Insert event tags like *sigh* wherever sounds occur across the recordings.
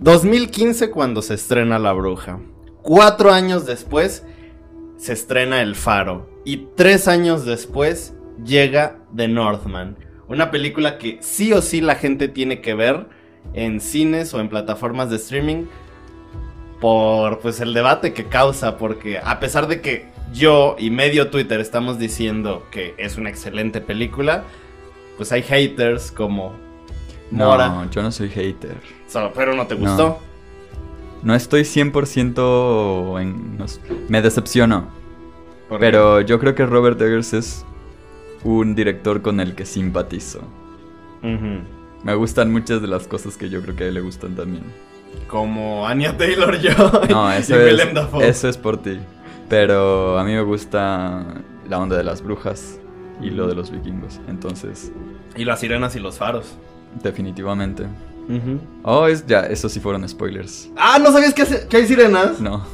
2015 cuando se estrena La Bruja. Cuatro años después se estrena El Faro. Y tres años después llega The Northman. Una película que sí o sí la gente tiene que ver en cines o en plataformas de streaming por pues el debate que causa porque a pesar de que yo y medio Twitter estamos diciendo que es una excelente película, pues hay haters como Mora. No, yo no soy hater. Solo, pero no te gustó. No estoy 100% en... no me decepciono. ¿Por Pero yo creo que Robert Eggers es un director con el que simpatizo. Me gustan muchas de las cosas que yo creo que a él le gustan también. Como Anya Taylor Joy *laughs* No, y eso Willem es, Dafoe. eso es por ti. Pero a mí me gusta la onda de las brujas y lo de los vikingos. Entonces, Y las sirenas y los faros. definitivamente. Oh, es ya, esos sí fueron spoilers. Ah, ¿no sabías que, hace- que hay sirenas? No,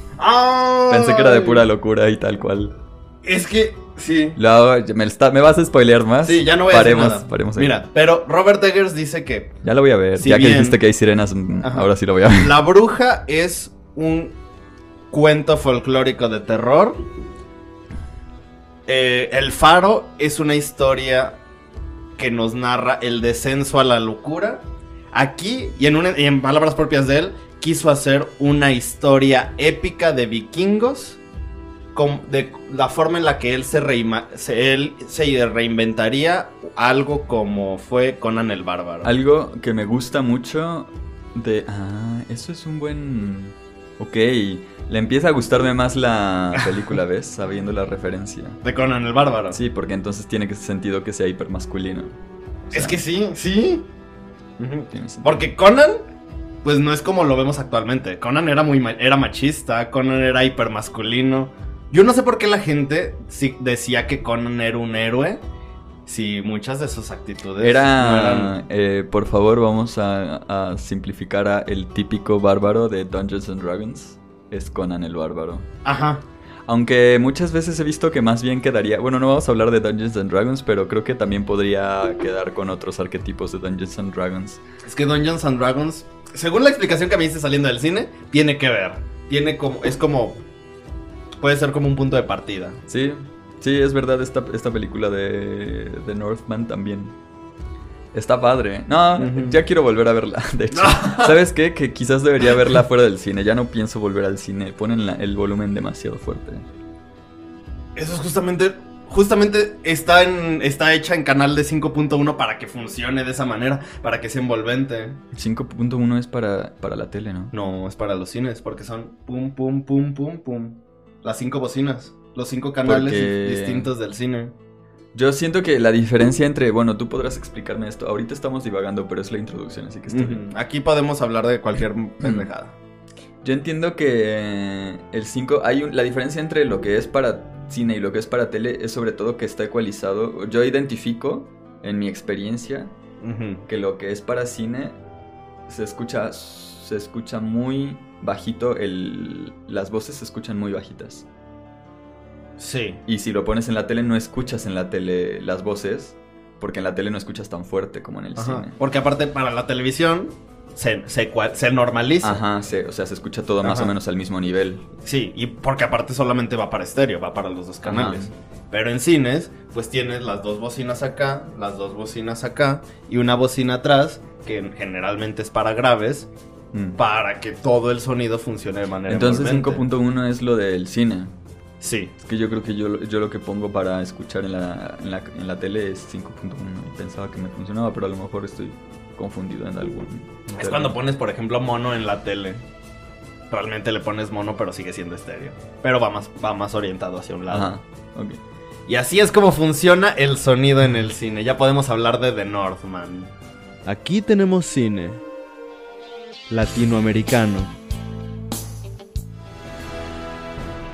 pensé que era de pura locura y tal cual. Es que, sí. Lo- me, está- ¿Me vas a spoilear más? Sí, ya no voy paremos, a decir nada. Paremos ahí. Mira, pero Robert Eggers dice que Ya lo voy a ver. Si ya que dijiste que hay sirenas, mm, Ajá. ahora sí lo voy a ver. La Bruja es un cuento folclórico de terror. Eh, el Faro es una historia que nos narra el descenso a la locura. Aquí, y en, una- y en palabras propias de él, quiso hacer una historia épica de vikingos. de la forma en la que él se, reima- se- él se reinventaría algo como fue Conan el Bárbaro. Algo que me gusta mucho de... Ah, eso es un buen... Ok, le empieza a gustarme más la *laughs* película, ¿ves? Sabiendo la referencia. De Conan el Bárbaro. Sí, porque entonces tiene que sentido que sea hipermasculino. O sea, Es que sí, sí. Porque Conan, pues no es como lo vemos actualmente. Conan era muy era machista, Conan era hipermasculino. Yo no sé por qué la gente decía que Conan era un héroe. Si muchas de sus actitudes no Era, eran- eh, por favor, vamos a, a simplificar a el típico bárbaro de Dungeons and Dragons. Es Conan el bárbaro. Ajá. Aunque muchas veces he visto que más bien quedaría. Bueno, no vamos a hablar de Dungeons and Dragons, pero creo que también podría quedar con otros arquetipos de Dungeons and Dragons. Es que Dungeons and Dragons, según la explicación que me hice saliendo del cine, tiene que ver. Tiene como. Es como. Puede ser como un punto de partida. Sí, sí, es verdad, esta, esta película de, de Northman también. Está padre. No, ya quiero volver a verla. *laughs* De hecho, ¿sabes qué? Que quizás debería verla fuera del cine. Ya no pienso volver al cine. Ponen la- el volumen demasiado fuerte. Eso es justamente. Justamente está, en, está hecha en canal de 5.1 para que funcione de esa manera, para que sea envolvente. 5.1 es para, para la tele, ¿no? No, es para los cines, porque son pum, pum, pum, pum, pum. Las cinco bocinas, los cinco canales Porque- distintos del cine. Yo siento que la diferencia entre. Bueno, tú podrás explicarme esto. Ahorita estamos divagando, pero es la introducción, así que está bien. Aquí podemos hablar de cualquier pendejada. Yo entiendo que el 5, hay un- la diferencia entre lo que es para cine y lo que es para tele es sobre todo que está ecualizado. Yo identifico en mi experiencia que lo que es para cine se escucha se escucha muy bajito el las voces se escuchan muy bajitas. Sí. Y si lo pones en la tele no escuchas en la tele las voces porque en la tele no escuchas tan fuerte como en el Ajá. cine. Porque aparte para la televisión se, se, normaliza. Ajá, se- o sea, se escucha todo más o menos al mismo nivel. Sí, y porque aparte solamente va para estéreo, va para los dos canales. Ajá. Pero en cines, pues tienes las dos bocinas acá, las dos bocinas acá y una bocina atrás, que generalmente es para graves, Mm. para que todo el sonido funcione de manera Entonces envolvente. 5.1 es lo del cine. Sí. Es que yo creo que yo, yo lo que pongo para escuchar en la, en la, en la tele es 5.1 y pensaba que me funcionaba, pero a lo mejor estoy confundido en algún... Es cuando pones, por ejemplo, mono en la tele. Realmente le pones mono, pero sigue siendo estéreo. Pero va más, va más orientado hacia un lado. Ajá, ok. Y así es como funciona el sonido en el cine. Ya podemos hablar de The Northman. Aquí tenemos cine latinoamericano.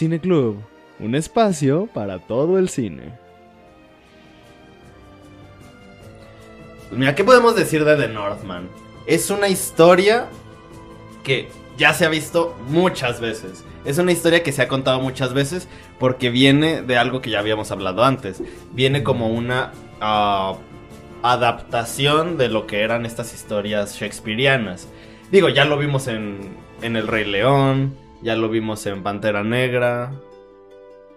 Cineclub, un espacio para todo el cine. Pues mira, ¿qué podemos decir de The Northman? Es una historia que ya se ha visto muchas veces. Es una historia que se ha contado muchas veces porque viene de algo que ya habíamos hablado antes. Viene como una ah, adaptación de lo que eran estas historias shakespearianas. Digo, ya lo vimos en, en El Rey León, ya lo vimos en Pantera Negra.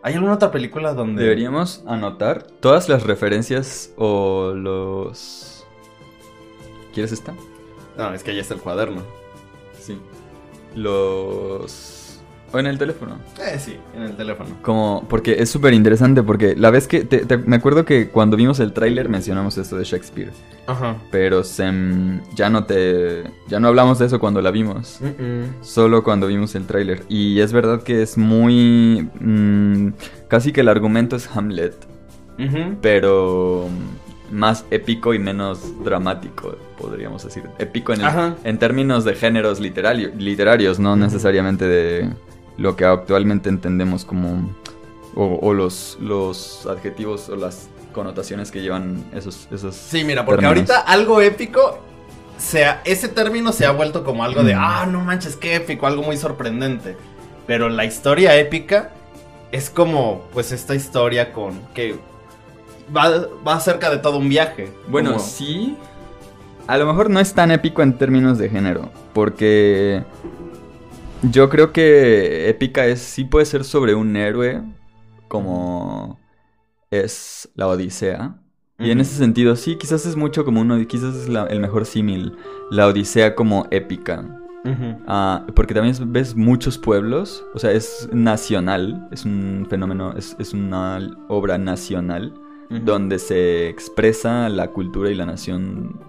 ¿Hay alguna otra película donde... Deberíamos anotar todas las referencias o los... ¿Quieres esta? No, es que ahí está el cuaderno. Sí. Los... O en el teléfono. Eh, sí, en el teléfono. Como, porque es súper interesante, porque la vez que, te- te- me acuerdo que cuando vimos el tráiler mencionamos esto de Shakespeare, Ajá. pero ya no te, ya no hablamos de eso cuando la vimos, solo cuando vimos el tráiler. Y es verdad que es muy, mm, casi que el argumento es Hamlet, Ujú. pero más épico y menos dramático, podríamos decir. Épico en, el- en términos de géneros literario- literarios, no necesariamente de lo que actualmente entendemos como... O, o los, los adjetivos o las connotaciones que llevan esos... esos Sí, mira, porque términos. ahorita algo épico, sea, ese término se ha vuelto como algo de, Mm. ah, no manches, qué épico, algo muy sorprendente. Pero la historia épica es como, pues, esta historia con que va, va acerca de todo un viaje. Bueno, como- sí. A lo mejor no es tan épico en términos de género, porque yo creo que épica es sí puede ser sobre un héroe como es la Odisea. Y en ese sentido, sí, quizás es mucho como uno, quizás es la- el mejor símil, la Odisea como épica. Ah, porque también es- ves muchos pueblos, o sea, es nacional, es un fenómeno, es, es una obra nacional donde se expresa la cultura y la nación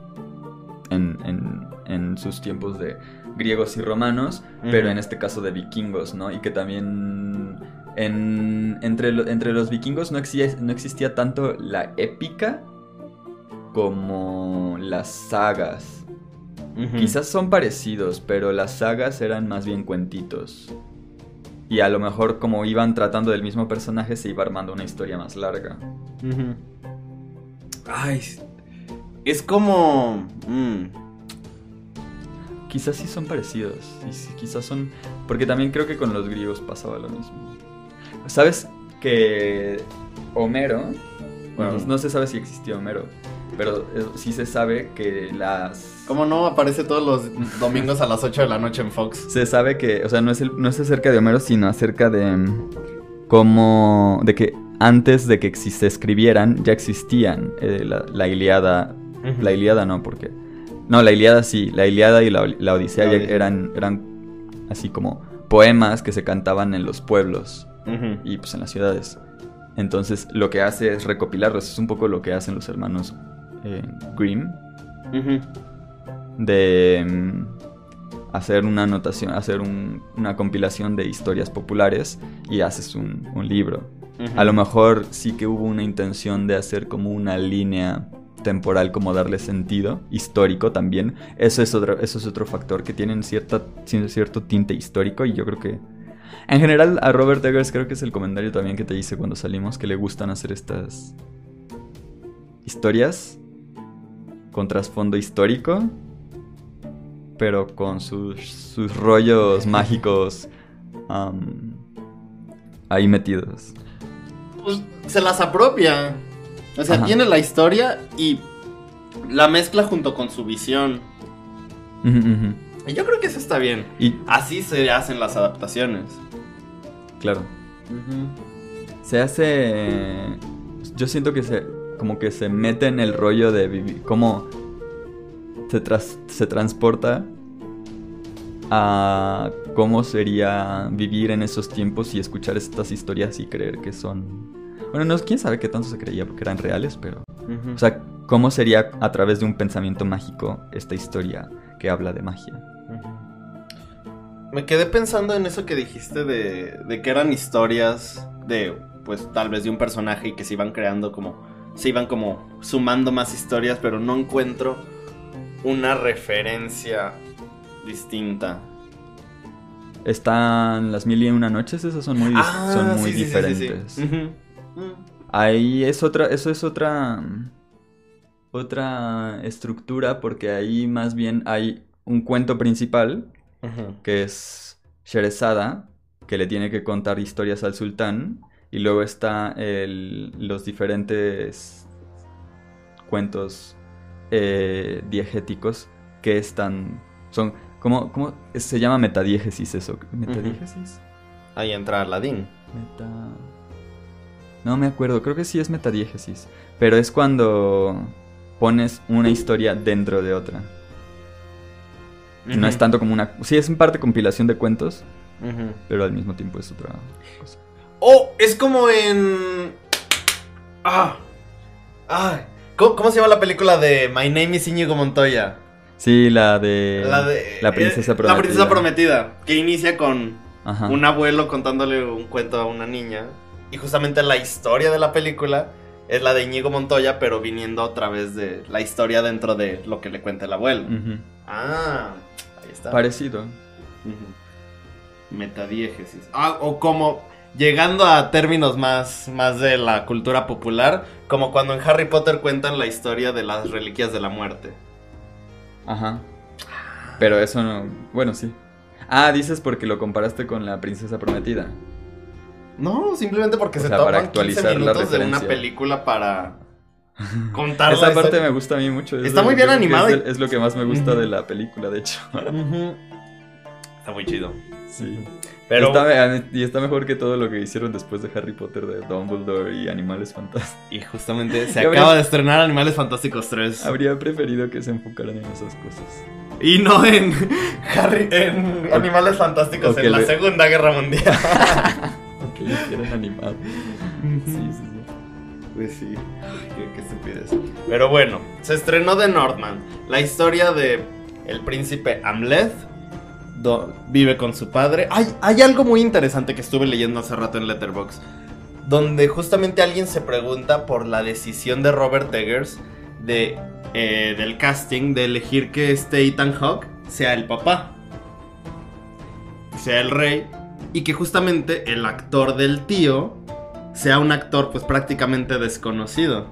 en, en- en sus tiempos de griegos y romanos, pero en este caso de vikingos, ¿no? Y que también en- entre, entre los vikingos no existía, no existía tanto la épica como las sagas. Quizás son parecidos, pero las sagas eran más bien cuentitos. Y a lo mejor como iban tratando del mismo personaje se iba armando una historia más larga. Ujú. Ay, es como... mm, Quizás sí son parecidos. y quizás son. Porque también creo que con los griegos pasaba lo mismo. ¿Sabes que Homero. Bueno, no se sabe si existió Homero. Pero eh, sí se sabe que las. ¿Cómo no? Aparece todos los domingos a las 8 de la noche en Fox. Se sabe que. O sea, no es, el- no es acerca de Homero, sino acerca de. mm, Cómo. De que antes de que se escribieran, ya existían eh, la, la Iliada. La Iliada no, porque. No, la Iliada sí. La Iliada y la, la Odisea La eran, eran así como poemas que se cantaban en los pueblos y pues en las ciudades. Entonces lo que hace es recopilarlos. Es un poco lo que hacen los hermanos eh, Grimm. De mm, hacer una anotación, hacer un- una compilación de historias populares y haces un, un libro. A lo mejor sí que hubo una intención de hacer como una línea temporal, como darle sentido histórico también. Eso es otro, eso es otro factor que tienen cierta, cier- cierto tinte histórico y yo creo que... En general a Robert Eggers creo que es el comentario también que te hice cuando salimos, que le gustan hacer estas historias con trasfondo histórico, pero con sus, sus rollos *laughs* mágicos ahí metidos. pues, se las apropia. O sea, Ajá. tiene la historia y la mezcla junto con su visión. Y yo creo que eso está bien. Y Así se hacen las adaptaciones. claro, se hace. Yo siento que se. Como que se mete en el rollo de vivir. Como. Se, tras- se transporta a cómo sería vivir en esos tiempos y escuchar estas historias y creer que son. Bueno, no, quién sabe qué tanto se creía porque eran reales, pero. O sea, cómo sería a través de un pensamiento mágico esta historia que habla de magia. Me quedé pensando en eso que dijiste de, de que eran historias de, pues tal vez de un personaje y que se iban creando como, se iban como sumando más historias, pero no encuentro una referencia distinta. Están las mil y una noches, esas son muy, Ah, son muy sí, sí, sí, sí, diferentes. Ahí es otra, eso es otra, otra estructura porque ahí más bien hay un cuento principal que es Sherezada, que le tiene que contar historias al sultán, y luego está el- los diferentes cuentos eh, diegéticos que están, son, ¿cómo, cómo se llama metadiégesis eso? ¿Metadiégesis? Ahí entra Aladdin. Meta... No me acuerdo, creo que sí es metadiégesis, pero es cuando pones una historia dentro de otra. No es tanto como una... Sí, es en parte compilación de cuentos, pero al mismo tiempo es otra cosa. Oh, es como en. Ah. Ah. ¿Cómo, cómo se llama la película de My Name is Íñigo Montoya? Sí, la de... la de. La princesa eh, prometida. La princesa prometida. Que inicia con Ajá. un abuelo contándole un cuento a una niña. Y justamente la historia de la película es la de Íñigo Montoya, pero viniendo a través de la historia dentro de lo que le cuenta el abuelo. Ah, ahí está. Parecido. Ujú. Metadiégesis. Ah, o como llegando a términos más, más de la cultura popular, como cuando en Harry Potter cuentan la historia de las reliquias de la muerte. Ajá. Pero eso no... Bueno, sí. Ah, dices porque lo comparaste con la princesa prometida. No, simplemente porque O se sea, toman para 15 actualizar la minutos de una película para *laughs* contar Esa parte historia. me gusta a mí mucho. es Está muy bien animada Es, y- de- es lo que más me gusta de la película, de hecho. Está muy chido. sí. Pero Está- y está mejor que todo lo que hicieron después de Harry Potter de Dumbledore y Animales Fantásticos. y justamente *laughs* se acaba habría- de estrenar Animales Fantásticos 3 Habría preferido que se enfocaran en esas cosas. y no en Harry en O- Animales Fantásticos en la le- Segunda Guerra Mundial. *laughs* Que lo hicieran animado. Sí, sí, sí. Pues sí, Ay, qué, estupidez. Pero bueno, se estrenó The Northman, la historia de el príncipe Amleth. vive con su padre. Hay, hay algo muy interesante que estuve leyendo hace rato en Letterboxd. Donde justamente alguien se pregunta por la decisión de Robert Eggers de, eh, del casting de elegir que este Ethan Hawke sea el papá. Sea el rey. Y que justamente el actor del tío sea un actor pues prácticamente desconocido.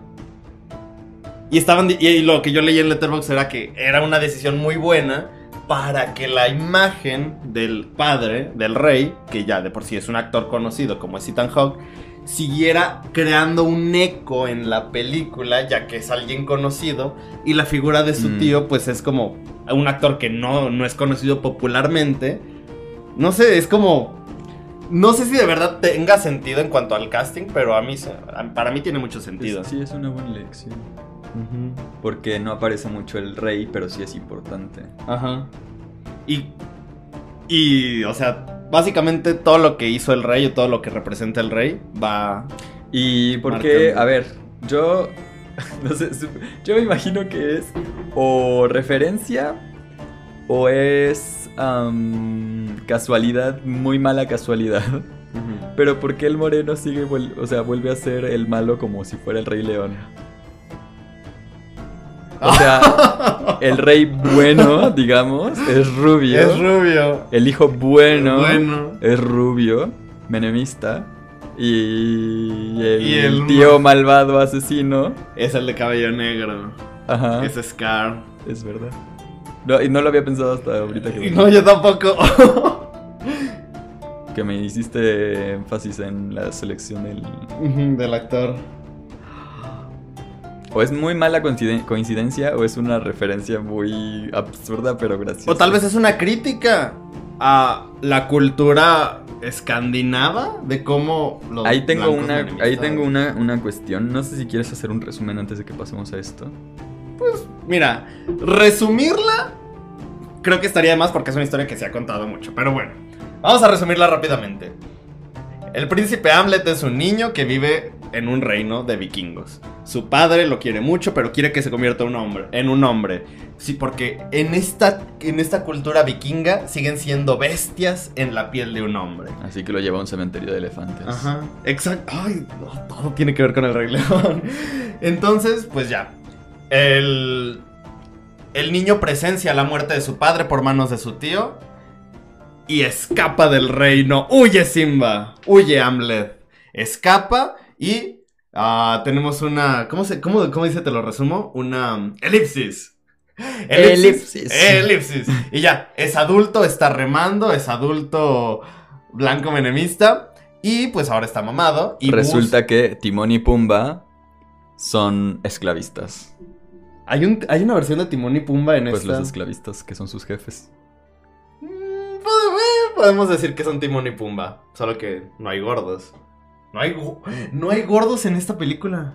Y estaban y lo que yo leí en Letterboxd era que era una decisión muy buena para que la imagen del padre, del rey, que ya de por sí es un actor conocido como es Ethan Hawke, siguiera creando un eco en la película, ya que es alguien conocido, y la figura de su Mm. tío pues es como un actor que no, no es conocido popularmente. No sé, es como... No sé si de verdad tenga sentido en cuanto al casting, pero a mí, para mí tiene mucho sentido. Es- sí, es una buena elección. Porque no aparece mucho el rey, pero sí es importante. Ajá. Y. Y, o sea, básicamente todo lo que hizo el rey o todo lo que representa el rey va. Y porque, Marcando. a ver, yo *laughs* no sé, yo me imagino que es o referencia o es casualidad, muy mala casualidad. Pero ¿por qué el moreno sigue, o sea, vuelve a ser el malo como si fuera el rey león? O sea, *laughs* el rey bueno, digamos, es rubio. Es rubio. El hijo bueno, Bueno. es rubio, menemista. Y el, Y el tío malvado asesino. Es el de cabello negro. Ajá. Es Scar. Es verdad. No, y no lo había pensado hasta ahorita que, No, yo tampoco. *laughs* que me hiciste énfasis en la selección del... Del actor. O es muy mala coinciden- coincidencia o es una referencia muy absurda pero graciosa. O tal vez es una crítica a la cultura escandinava de cómo los Ahí tengo una, ahí tengo una, una cuestión. No sé si quieres hacer un resumen antes de que pasemos a esto. Mira, resumirla creo que estaría de más porque es una historia que se ha contado mucho. Pero bueno, vamos a resumirla rápidamente. El príncipe Hamlet es un niño que vive en un reino de vikingos. Su padre lo quiere mucho, pero quiere que se convierta un hombre, en un hombre. Sí, porque en esta, en esta cultura vikinga siguen siendo bestias en la piel de un hombre. Así que lo lleva a un cementerio de elefantes. Ajá, exacto. Ay, no, todo tiene que ver con el Rey León. *laughs* Entonces, pues ya. El. el niño presencia la muerte de su padre por manos de su tío y escapa del reino. ¡Huye Simba! ¡Huye Amlet! Escapa y ah, tenemos una... ¿cómo, se, cómo, ¿Cómo dice? Te lo resumo. Una um, elipsis. Elipsis. Elipsis. Y ya, es adulto, está remando, es adulto blanco menemista. Y pues ahora está mamado. Y Resulta que Timón y Pumba son esclavistas. ¿Hay, un, ¿Hay una versión de Timón y Pumba en Pues esta? los esclavistas que son sus jefes. Mm, pod- eh, Podemos decir que son Timón y Pumba. Solo que no hay gordos. No hay, no hay gordos en esta película.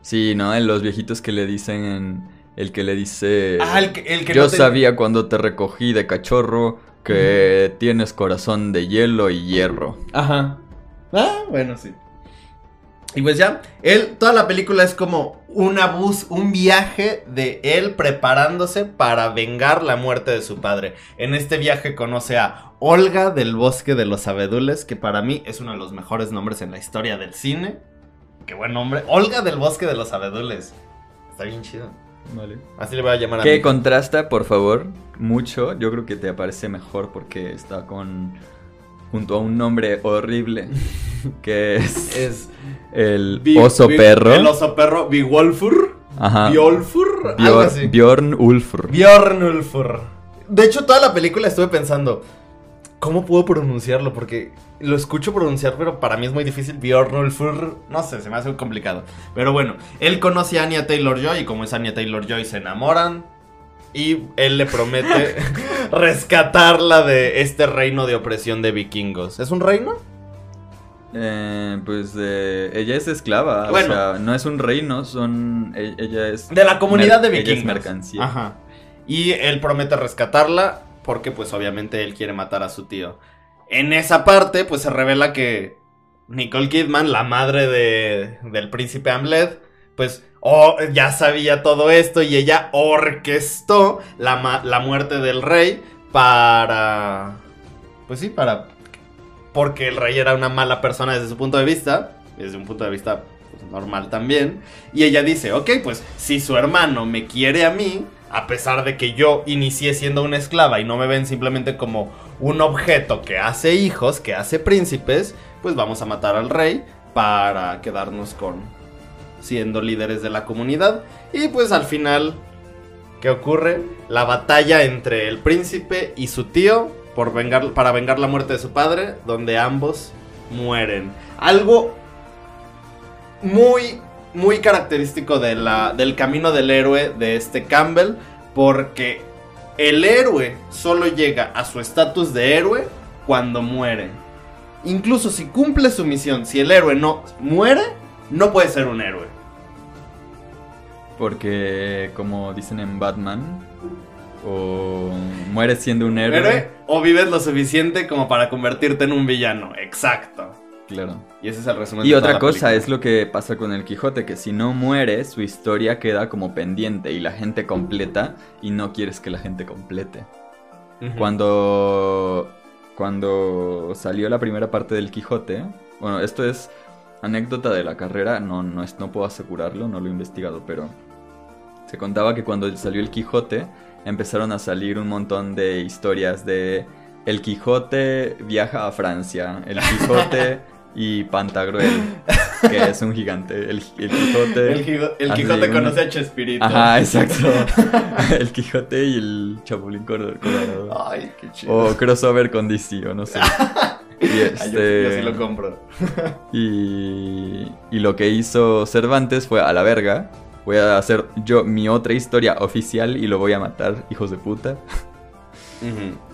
Sí, ¿no? En los viejitos que le dicen en... El que le dice... Ah, el que, el que Yo no te- sabía cuando te recogí de cachorro que tienes corazón de hielo y hierro. Ajá. Ah, bueno, sí. Y pues ya, él, toda la película es como una bus, un viaje de él preparándose para vengar la muerte de su padre. En este viaje conoce a Olga del Bosque de los Abedules, que para mí es uno de los mejores nombres en la historia del cine. Qué buen nombre. Olga del Bosque de los Abedules. Está bien chido. Vale. Así le voy a llamar a Que contrasta, por favor, mucho. Yo creo que te aparece mejor porque está con... Junto a un nombre horrible *laughs* que es, Es el Bi- oso Bi- perro. El oso perro, Bigolfur. Ajá. Biolfur. algo Bjor- así. Bjorn Ulfr. Bjornulfur. De hecho, toda la película estuve pensando, ¿cómo puedo pronunciarlo? Porque lo escucho pronunciar, pero para mí es muy difícil. Bjornulfur, no sé, se me hace muy complicado. Pero bueno, él conoce a Anya Taylor Joy y como es Anya Taylor Joy se enamoran. Y él le promete *laughs* rescatarla de este reino de opresión de vikingos. ¿Es un reino? Eh, pues eh, ella es esclava, Bueno. o sea, no es un reino, son e- ella es De la comunidad de Mer- ella es vikingos. mercancía. Ajá. Y él promete rescatarla porque pues obviamente él quiere matar a su tío. En esa parte pues se revela que Nicole Kidman, la madre de, del príncipe Hamlet, pues oh, ya sabía todo esto y ella orquestó la, la muerte del rey para... Pues sí, para... Porque el rey era una mala persona desde su punto de vista, desde un punto de vista pues, normal también. Y ella dice, ok, pues si su hermano me quiere a mí, a pesar de que yo inicié siendo una esclava y no me ven simplemente como un objeto que hace hijos, que hace príncipes, pues vamos a matar al rey para quedarnos con siendo líderes de la comunidad. Y pues al final, ¿qué ocurre? La batalla entre el príncipe y su tío por vengar, para vengar la muerte de su padre, donde ambos mueren. Algo muy, muy característico de la, del camino del héroe de este Campbell, porque el héroe solo llega a su estatus de héroe cuando muere. Incluso si cumple su misión, si el héroe no muere, no puede ser un héroe. Porque como dicen en Batman, o mueres siendo un héroe, Héroe o vives lo suficiente como para convertirte en un villano. Exacto. claro. Y ese es el resumen. Y de toda otra la cosa película. es lo que pasa con el Quijote, que si no muere, su historia queda como pendiente y la gente completa y no quieres que la gente complete. Cuando cuando salió la primera parte del Quijote, bueno, esto es anécdota de la carrera, no no es no puedo asegurarlo, no lo he investigado, pero se contaba que cuando salió el Quijote empezaron a salir un montón de historias de el Quijote viaja a Francia, el Quijote *laughs* y Pantagruel, que es un gigante, el, el Quijote El, Quijote un- conoce a Chespirito. Ajá, exacto. *laughs* el Quijote y el Chapulín Colo- Colorado. Ay, qué chido. O crossover con DC, o no sé. *laughs* *laughs* Y yo- este. yo sí lo compro. *laughs* y, y lo que hizo Cervantes fue a la verga. Voy a hacer yo mi otra historia oficial y lo voy a matar, hijos de puta.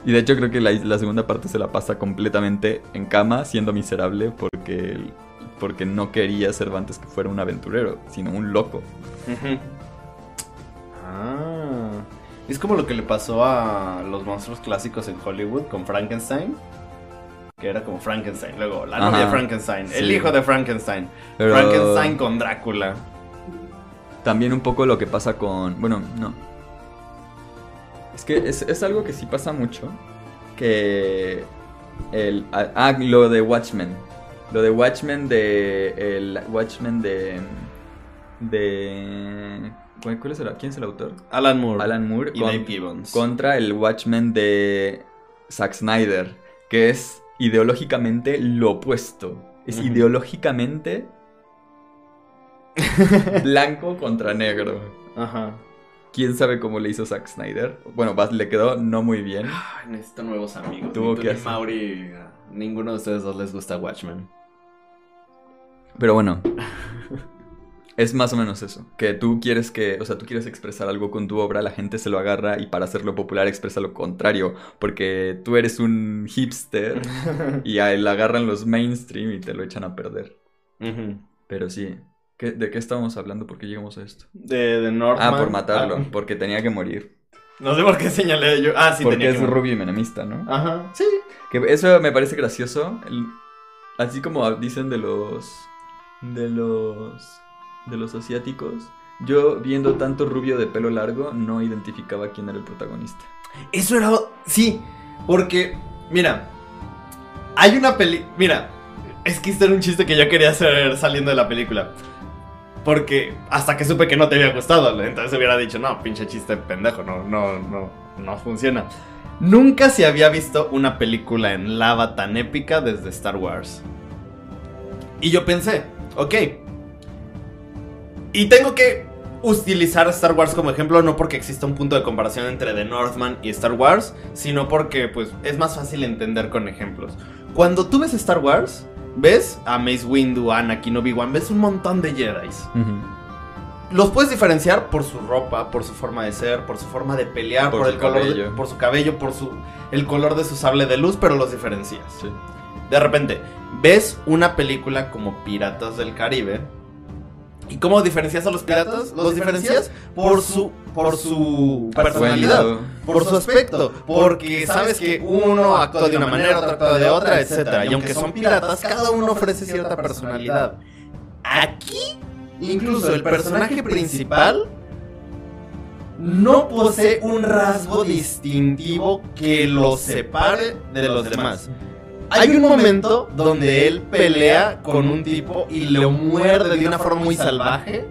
Y de hecho creo que la, la segunda parte se la pasa completamente en cama, siendo miserable, porque, porque no quería Cervantes que fuera un aventurero, sino un loco. Ah. Es como lo que le pasó a los monstruos clásicos en Hollywood con Frankenstein. Que era como Frankenstein. Luego, la novia de Frankenstein. El hijo de Frankenstein. Pero- Frankenstein con Drácula. También un poco lo que pasa con... Bueno, no. Es que es, es algo que sí pasa mucho. Que... El, ah, ah, lo de Watchmen. Lo de Watchmen de... El Watchmen de... De... ¿Cuál, cuál es el, ¿Quién es el autor? Alan Moore. Alan Moore y con- Dave Gibbons. contra el Watchmen de Zack Snyder, que es ideológicamente lo opuesto. Es ideológicamente *laughs* blanco contra negro. Ajá. ¿Quién sabe cómo le hizo Zack Snyder? Bueno, le quedó no muy bien. Ay, necesito nuevos amigos. Tuvo que hacer. Mauri, ninguno de ustedes dos les gusta Watchmen. Pero bueno. *laughs* Es más o menos eso, que tú quieres que, o sea, tú quieres expresar algo con tu obra, la gente se lo agarra y para hacerlo popular expresa lo contrario, porque tú eres un hipster *laughs* y a él agarran los mainstream y te lo echan a perder. Pero sí, ¿qué- ¿de qué estábamos hablando? ¿Por qué llegamos a esto? De, de Northman. Ah, por matarlo, Ah, porque tenía que morir. no sé por qué señalé yo. Ah, sí, porque tenía es que... rubio y menemista, ¿no? Ajá. Sí. Que eso me parece gracioso. el- así como dicen de los. de los. De los asiáticos. Yo, viendo tanto rubio de pelo largo, no identificaba quién era el protagonista. Eso era. Sí, porque. Mira. Hay una peli. Mira. Es que este era un chiste que yo quería hacer saliendo de la película. Porque hasta que supe que no te había gustado, entonces hubiera dicho, no, pinche chiste pendejo, no, no, no, no funciona. Nunca se había visto una película en lava tan épica desde Star Wars. Y yo pensé, ok. Y tengo que utilizar Star Wars como ejemplo, no porque exista un punto de comparación entre The Northman y Star Wars, sino porque pues es más fácil entender con ejemplos. Cuando tú ves Star Wars, ves a Mace Windu, Anakin, Obi-Wan, ves un montón de Jedi. Los puedes diferenciar por su ropa, por su forma de ser, por su forma de pelear, Por el color, de- cabello. por su cabello, por su el color de su sable de luz, pero los diferencias. Sí. De repente, ves una película como Piratas del Caribe. ¿Y cómo diferencias a los piratas? Los diferencias por su, por su personalidad, por su aspecto. Porque sabes que uno actúa de una manera, otro actúa de otra, etc. Y aunque son piratas, cada uno ofrece cierta personalidad. Aquí, incluso el personaje principal no posee un rasgo distintivo que lo separe de los demás. Hay un momento donde él pelea con un tipo y lo muerde de una forma muy salvaje.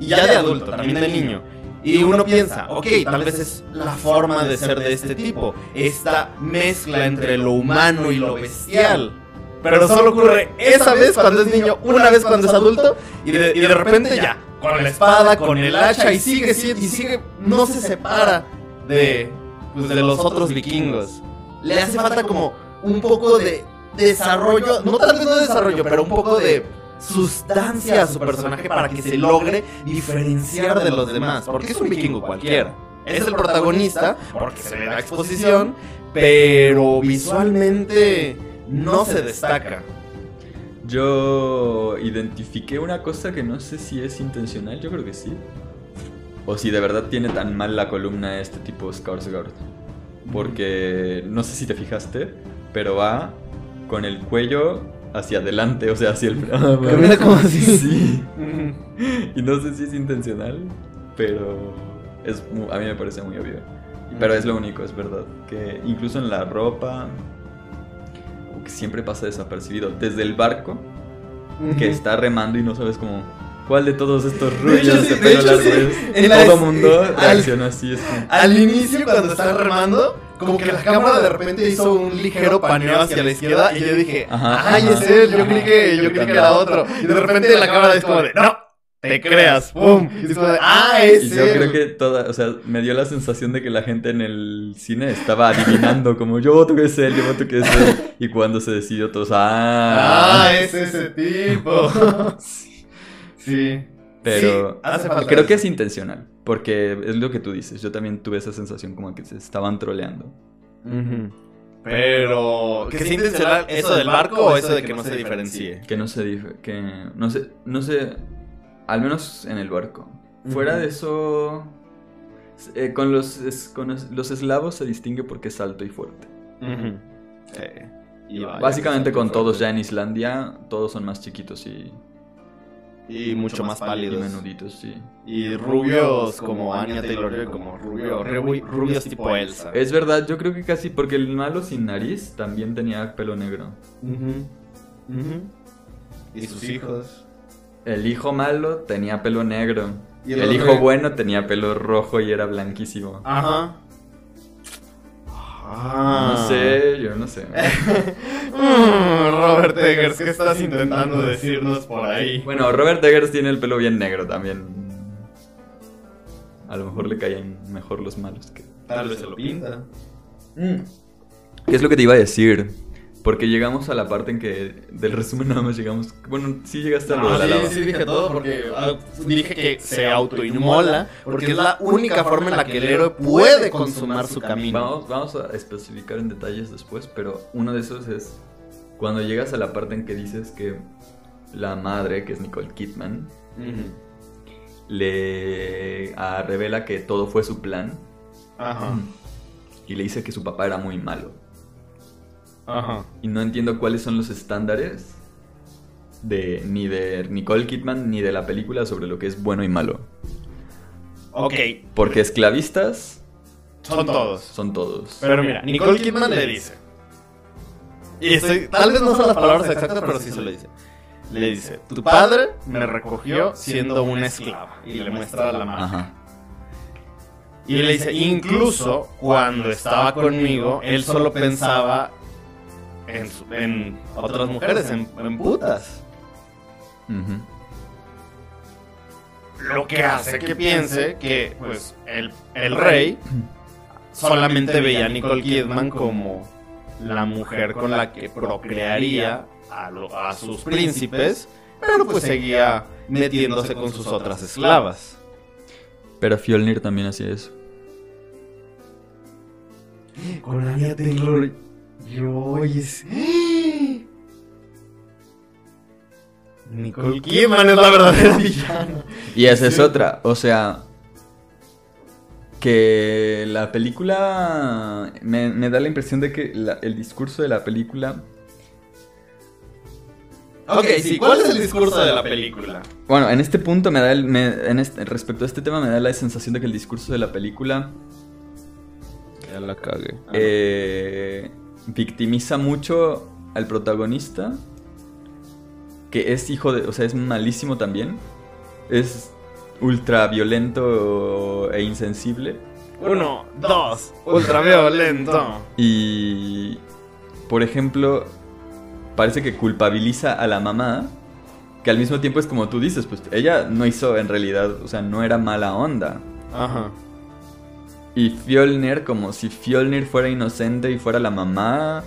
Y ya de adulto, también de niño. Y uno piensa, ok, tal vez es la forma de ser de este tipo. Esta mezcla entre lo humano y lo bestial. Pero solo ocurre esa vez cuando es niño, una vez cuando es adulto. Y de, y de repente ya, con la espada, con el hacha, y sigue, sigue, y sigue, no se separa de, pues, de los otros vikingos. Le hace falta como un poco de desarrollo, no tal vez no desarrollo, pero un poco de sustancia a su personaje para que se logre diferenciar de los demás. Porque es un vikingo cualquiera. Es el protagonista, porque se le da exposición, pero visualmente no se destaca. Yo identifiqué una cosa que no sé si es intencional, yo creo que sí. O si de verdad tiene tan mal la columna este tipo Skarsgård. Porque no sé si te fijaste, pero va con el cuello hacia adelante, o sea, hacia el *laughs* Camina *laughs* como así. Sí. Y no sé si es intencional, pero es mu- a mí me parece muy obvio. Pero es lo único, es verdad. Que incluso en la ropa, que siempre pasa desapercibido. Desde el barco, que está remando y no sabes cómo. ¿Cuál de todos estos sí, de pelo largo es? Todo mundo reacciona así. Al inicio, cuando están remando, como que la cámara de repente hizo un ligero paneo hacia la izquierda y yo dije, Ajá, ay, es él, yo creí que, yo creí que era otro. Y de repente la cámara es como de, no, te creas, pum. Y es como de, ah, es Y yo él. creo que toda, o sea, me dio la sensación de que la gente en el cine estaba adivinando, como yo voto que es él, yo voto que es él. Y cuando se decidió todos, ah, Ah, es ese tipo. *laughs* sí. sí. Pero Sí, hace falta creo que es intencional, porque es lo que tú dices. Yo también tuve esa sensación como que se estaban troleando. Pero, ¿que sea intencional eso del barco o eso de que no se diferencie? Que no se dif- que no sé, no sé, al menos en el barco. Fuera de eso, eh, con los es- con los, los eslavos se distingue porque es alto y fuerte. Y vaya, Básicamente con todos ya en Islandia, todos son más chiquitos y, Y mucho más y pálidos. menuditos, sí. Y rubios como Anya Taylor, como rubio, rubi- rubios tipo Elsa. Es verdad, yo creo que casi porque el malo sin nariz también tenía pelo negro. Ujú. Ujú. Y sus hijos. El hijo malo tenía pelo negro. Y El otro- hijo bueno tenía pelo rojo y era blanquísimo. Ajá. Ah. No sé, yo no sé. *laughs* Mm, Robert Eggers, ¿qué estás intentando decirnos por ahí? Bueno, Robert Eggers tiene el pelo bien negro también. A lo mejor le caen mejor los malos que... Tal vez se lo pinta. ¿Qué es lo que te iba a decir? Porque llegamos a la parte en que del resumen nada más llegamos... Bueno, sí llegaste a lo de la Ah, lava. sí, sí dije todo porque ah, dije que se autoinmola porque es la única forma en la que el héroe puede consumar su camino. Vamos, vamos a especificar en detalles después, pero uno de esos es cuando llegas a la parte en que dices que la madre, que es Nicole Kidman, le ah, revela que todo fue su plan Ajá. y le dice que su papá era muy malo. Ajá. Y no entiendo cuáles son los estándares de ni de Nicole Kidman ni de la película sobre lo que es bueno y malo. Ok, Porque esclavistas son todos. son todos. Pero mira, Nicole Kidman le dice. Y estoy, tal vez no son las palabras exactas, pero sí se lo dice. Le dice, tu padre me recogió siendo una esclava. Y le muestra la mano. Ajá. Y le dice, incluso cuando estaba conmigo, él solo pensaba en, otras mujeres, en, en putas. Lo que hace que piense que pues el, el rey *clears throat* solamente veía a Nicole Kidman como la mujer con la que procrearía a, lo- a sus príncipes, pero pues seguía metiéndose con sus otras esclavas. Pero Fjolnir también hacía eso. Con Anya Taylor Joyce. Nicole Kidman es la verdadera villana. Y esa es otra, o sea, que la película me, me da la impresión de que la- el discurso de la película, Ok, sí, ¿cuál es el discurso de la película? bueno, en este punto me da el, me- en este- respecto a este tema me da la sensación de que el discurso de la película Ya la cagué. eh, victimiza mucho al protagonista, que es hijo de, o sea, es malísimo también, es ultra violento e insensible. Uno, dos, ultraviolento. Y, por ejemplo, parece que culpabiliza a la mamá, que al mismo tiempo es como tú dices, pues ella no hizo en realidad, o sea, no era mala onda. Ajá. Y Fjolnir, como si Fjolnir fuera inocente y fuera la mamá.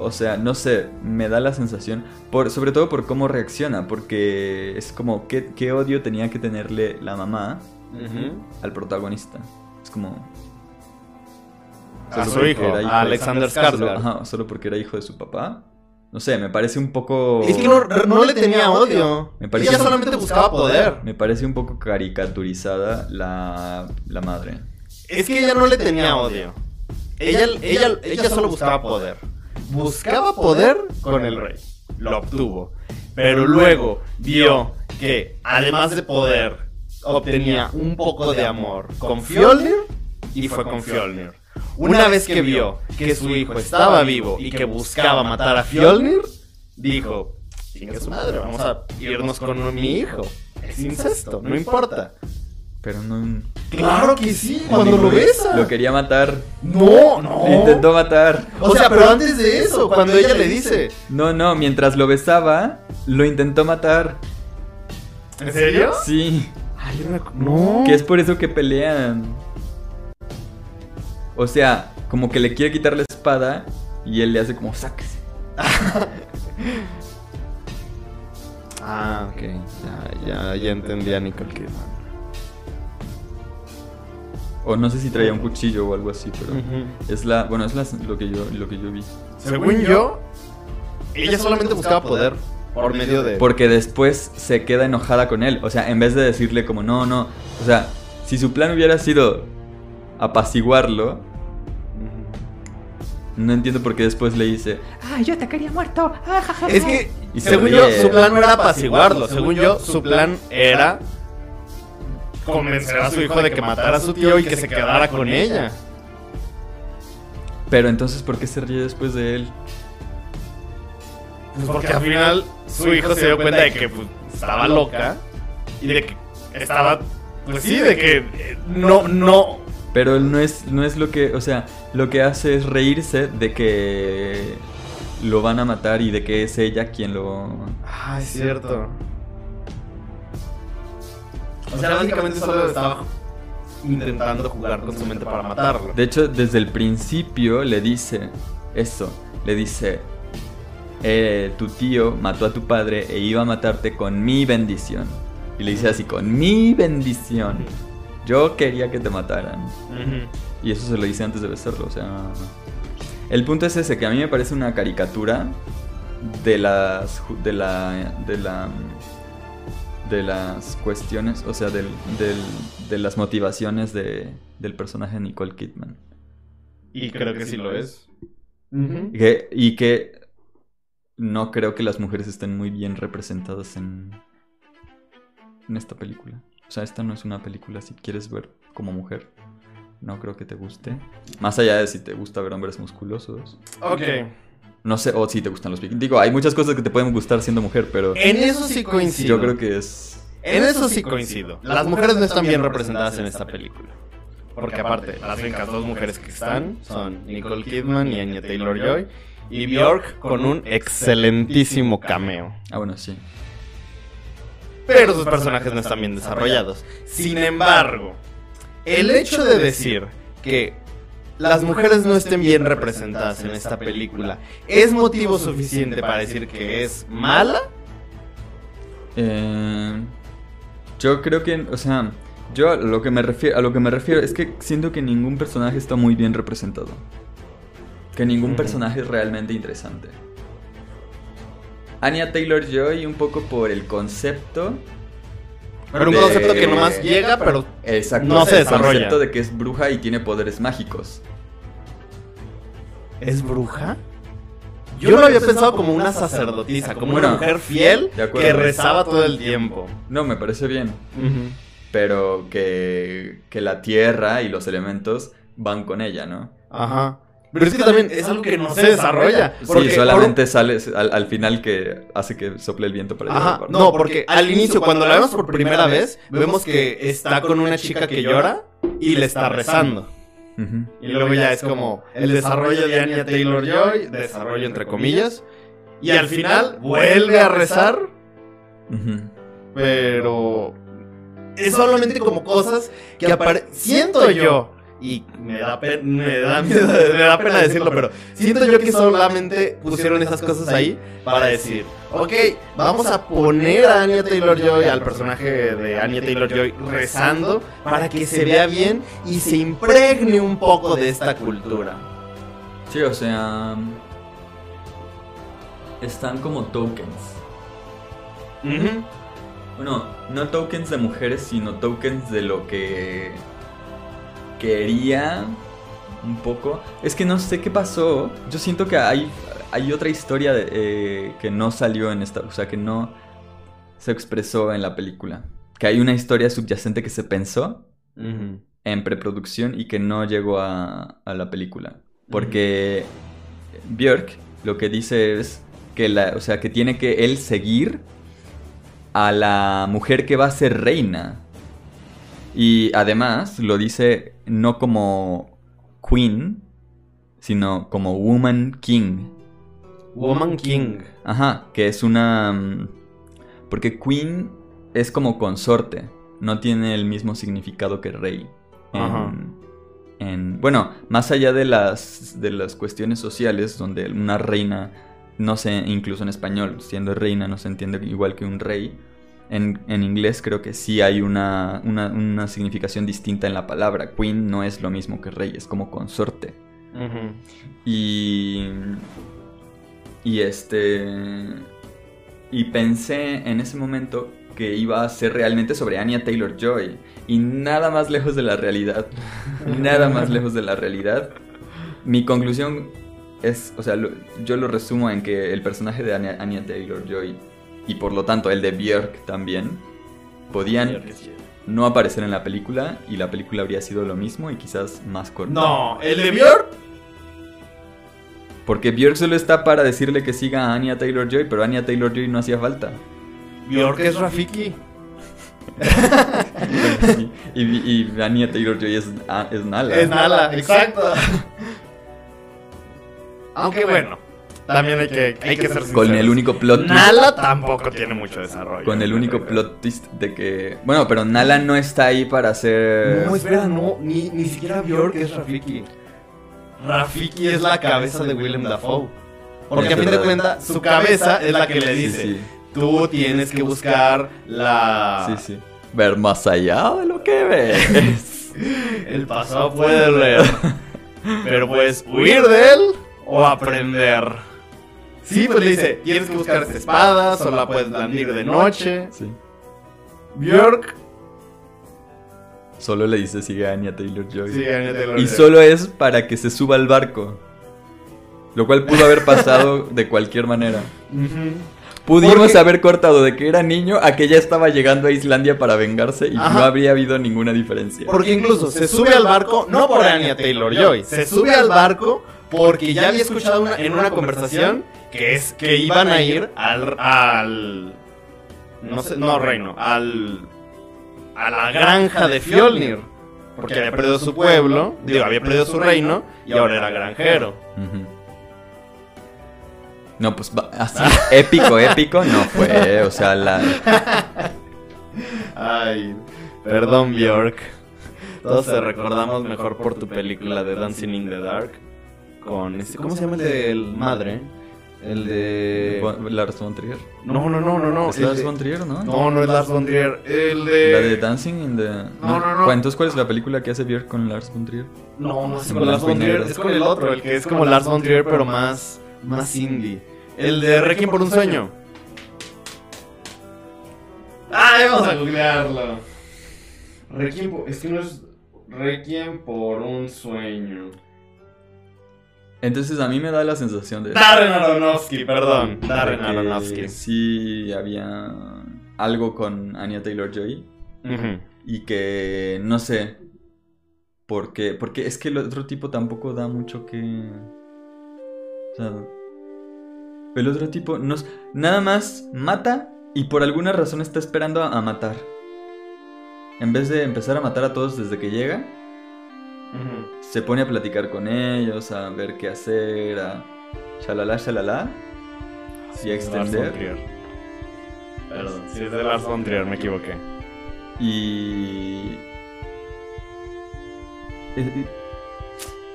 O sea, no sé, me da la sensación, por, sobre todo por cómo reacciona, porque es como, ¿qué, qué odio tenía que tenerle la mamá al protagonista? Es como... A solo su hijo, a de- Alexander Solo, Skarsgård. ajá, solo porque era hijo de su papá. No sé, me parece un poco... Es que no, no le tenía odio. Me parece- Ella solamente buscaba poder. Me parece un poco caricaturizada la, la madre. Es que ella no le tenía odio. Ella, ella, ella solo buscaba poder. Buscaba poder con el rey. Lo obtuvo. Pero luego vio que, además de poder, obtenía un poco de amor con Fjolnir y fue con Fjolnir. Una vez que vio que su hijo estaba vivo y que buscaba matar a Fjolnir, dijo: Chingue su madre, vamos a irnos con mi hijo. Es incesto, no importa. Pero no... Claro que sí, cuando lo besa. Lo quería matar. No, no. Lo intentó matar. O sea, pero antes de eso, cuando ella le dice. No, no, mientras lo besaba, lo intentó matar. ¿En serio? Sí. Ay, no. Que es por eso que pelean. O sea, como que le quiere quitar la espada y él le hace como sáquese. *laughs* Ah, ok. Ya, ya, ya entendí a Nicole Kidman. O no sé si traía un cuchillo o algo así, pero es la, bueno, es la- lo que yo lo que yo vi. Según yo, ella solamente buscaba poder por medio de. Porque después se queda enojada con él. O sea, en vez de decirle como, no, no. O sea, si su plan hubiera sido apaciguarlo, no entiendo por qué después le dice, ¡Ay, yo te quería muerto! ¡Ah, ja, ja, Es que, *laughs* Y se según yo, su plan no era apaciguarlo. Según yo, su plan era convencer a su hijo de que matara a su tío y que se quedara con ella. pero entonces, ¿por qué se ríe después de él? Pues porque al final su hijo se dio cuenta de que pues, estaba loca y de que estaba Pues sí, de que eh, no, no. Pero él no es, no es lo que, o sea, lo que hace es reírse de que lo van a matar y de que es ella quien lo... Ah, es cierto. O sea, básicamente solo estaba intentando jugar con su mente para matarlo. De hecho, desde el principio le dice eso, le dice, eh, tu tío mató a tu padre e iba a matarte con mi bendición. Y le dice así, con mi bendición. Yo quería que te mataran. Y eso se lo dice antes de besarlo, o sea... El punto es ese, que a mí me parece una caricatura de las... de la... de la... de las cuestiones, o sea, del, del- de las motivaciones de, del personaje de Nicole Kidman. Y creo que sí lo es. Y que, y que no creo que las mujeres estén muy bien representadas en, en esta película. O sea, esta no es una película si quieres ver como mujer. No creo que te guste. Más allá de si te gusta ver hombres musculosos. Ok. No sé, o si te gustan los vikingos. Digo, hay muchas cosas que te pueden gustar siendo mujer, pero En eso sí coincido. yo creo que es... En eso sí coincido. Las mujeres no están bien representadas en esta película. Porque aparte, las únicas dos mujeres que están son Nicole Kidman y Anya Taylor-Joy. Y Bjork con un excelentísimo cameo. Ah, bueno, sí. Pero sus personajes no están bien desarrollados. Sin embargo, el hecho de decir que las mujeres no estén bien representadas en esta película es motivo suficiente para decir que es mala. Eh, yo creo que, o sea, yo a lo que me refiero, a lo que me refiero es que siento que ningún personaje está muy bien representado. Que ningún personaje es realmente interesante. Anya Taylor Joy un poco por el concepto. Pero un de- concepto que nomás llega, pero Exacto, no se el desarrolla. concepto de que es bruja y tiene poderes mágicos. ¿Es bruja? Yo lo había pensado como una sacerdotisa, como una mujer fiel que rezaba todo el tiempo. No, me parece bien. Pero que, que la tierra y los elementos van con ella, ¿no? Ajá. Pero es que también es algo que no se desarrolla. porque sí, solamente sale al, al final que hace que sople el viento para Ajá, no, porque al inicio, cuando la vemos por primera vez, vemos que está con una chica que llora y le está rezando. Y luego ya es como el desarrollo de Anya Taylor Joy, desarrollo entre comillas. Y al final vuelve a rezar, pero es solamente como cosas que aparecen. Siento yo, y me da, pe- me, da *laughs* miedo- me da pena decirlo, pero siento yo que solamente pusieron esas cosas ahí para decir, ok, vamos a poner a Anya Taylor Joy, al personaje de Anya Taylor Joy, rezando para que se vea bien y se impregne un poco de esta cultura. Sí, o sea. Están como tokens. Bueno, no tokens de mujeres, sino tokens de lo que quería un poco. Es que no sé qué pasó. Yo siento que hay, hay otra historia de, eh, que no salió en esta, o sea, que no se expresó en la película. Que hay una historia subyacente que se pensó en preproducción y que no llegó a, a la película. Porque Björk lo que dice es que la, o sea, que tiene que él seguir a la mujer que va a ser reina. Y además lo dice no como queen, sino como woman king. Woman King. Ajá, que es una... mm, Porque queen es como consorte, no tiene el mismo significado que rey. En, Ajá. en- bueno, más allá de las, de las cuestiones sociales, donde una reina, no sé, incluso en español, siendo reina no se entiende igual que un rey. En, en inglés creo que sí hay una, una, una significación distinta en la palabra. Queen no es lo mismo que rey, es como consorte. Y. Y este. Y pensé en ese momento que iba a ser realmente sobre Anya Taylor Joy. Y nada más lejos de la realidad. *laughs* nada más *laughs* lejos de la realidad. Mi conclusión es. O sea, lo- yo lo resumo en que el personaje de Anya, Anya Taylor Joy. Y por lo tanto el de Björk también. Podían no aparecer en la película. Y la película habría sido lo mismo y quizás más corta. No, el de Björk. Porque Björk solo está para decirle que siga a Anya Taylor Joy, pero Anya Taylor Joy no hacía falta. Björk es Rafiki. y, *laughs* y, y Anya Taylor-Joy es, ah, es Nala. Es Nala, exacto. Aunque bueno, también hay que, hay que ser sinceros. Con el único plot twist. Nala tampoco tiene mucho desarrollo. Con el único plot twist de que. Bueno, pero Nala no está ahí para hacer. No, espera, no, ni, ni siquiera Bjork es Rafiki. Rafiki es la cabeza de Willem Dafoe. Porque a fin de cuentas, su cabeza es la que le dice: Sí, sí. Tú tienes que buscar la. Sí, sí. Ver más allá de lo que ves. *laughs* El pasado puedes leer, *laughs* pero puedes huir de él o aprender. Sí, pues le dice: Tienes que buscar esta espada, solo la puedes blandir de noche. sí. Bjork. Solo le dice sigue a Anya Taylor Joy. Anya y solo es para que se suba al barco. Lo cual pudo haber pasado *laughs* de cualquier manera. Pudimos Porque- haber cortado de que era niño a que ya estaba llegando a Islandia para vengarse y Ajá. no habría habido ninguna diferencia. Porque incluso se sube al barco no por Anya Taylor Joy, se sube al barco porque ya había escuchado una- en una conversación que es que iban a ir al al no sé, no reino, al a la granja de Fjolnir, porque había perdido su pueblo, digo, había perdido su reino y ahora era granjero. No, pues así *laughs* épico, épico no fue. O sea, la. Ay, perdón Bjork. Todos te recordamos mejor por tu película de Dancing in the Dark con ese, ¿cómo se llama el del madre? El de Lars von Trier. No, no, no, no, no. es Lars von Trier, ¿no? No, no es Lars von Trier. El de La de Dancing in the. No, no, no. ¿Cuál- Entonces, ¿cuál es la película que hace Björk con Lars von Trier? No, no es con Lars von Trier, es con el otro, el que es como Lars von Trier pero más más indie. El de Requiem por un sueño. Ay, vamos a googlearlo. Requiem por, es que no es Requiem por un sueño. Entonces, a mí me da la sensación de. Darren Aronofsky, perdón. Darren Aronofsky. Sí, había algo con Anya Taylor Joy. Y que no sé. ¿Por qué? Porque es que el otro tipo tampoco da mucho que. O sea. El otro tipo nos, nada más mata y por alguna razón está esperando a, a matar. En vez de empezar a matar a todos desde que llega, Se pone a platicar con ellos, a ver qué hacer, a shalala, shalala. Sí, Y es de Lars extender. Perdón, si es de Lars von Trier, me equivoqué. Y.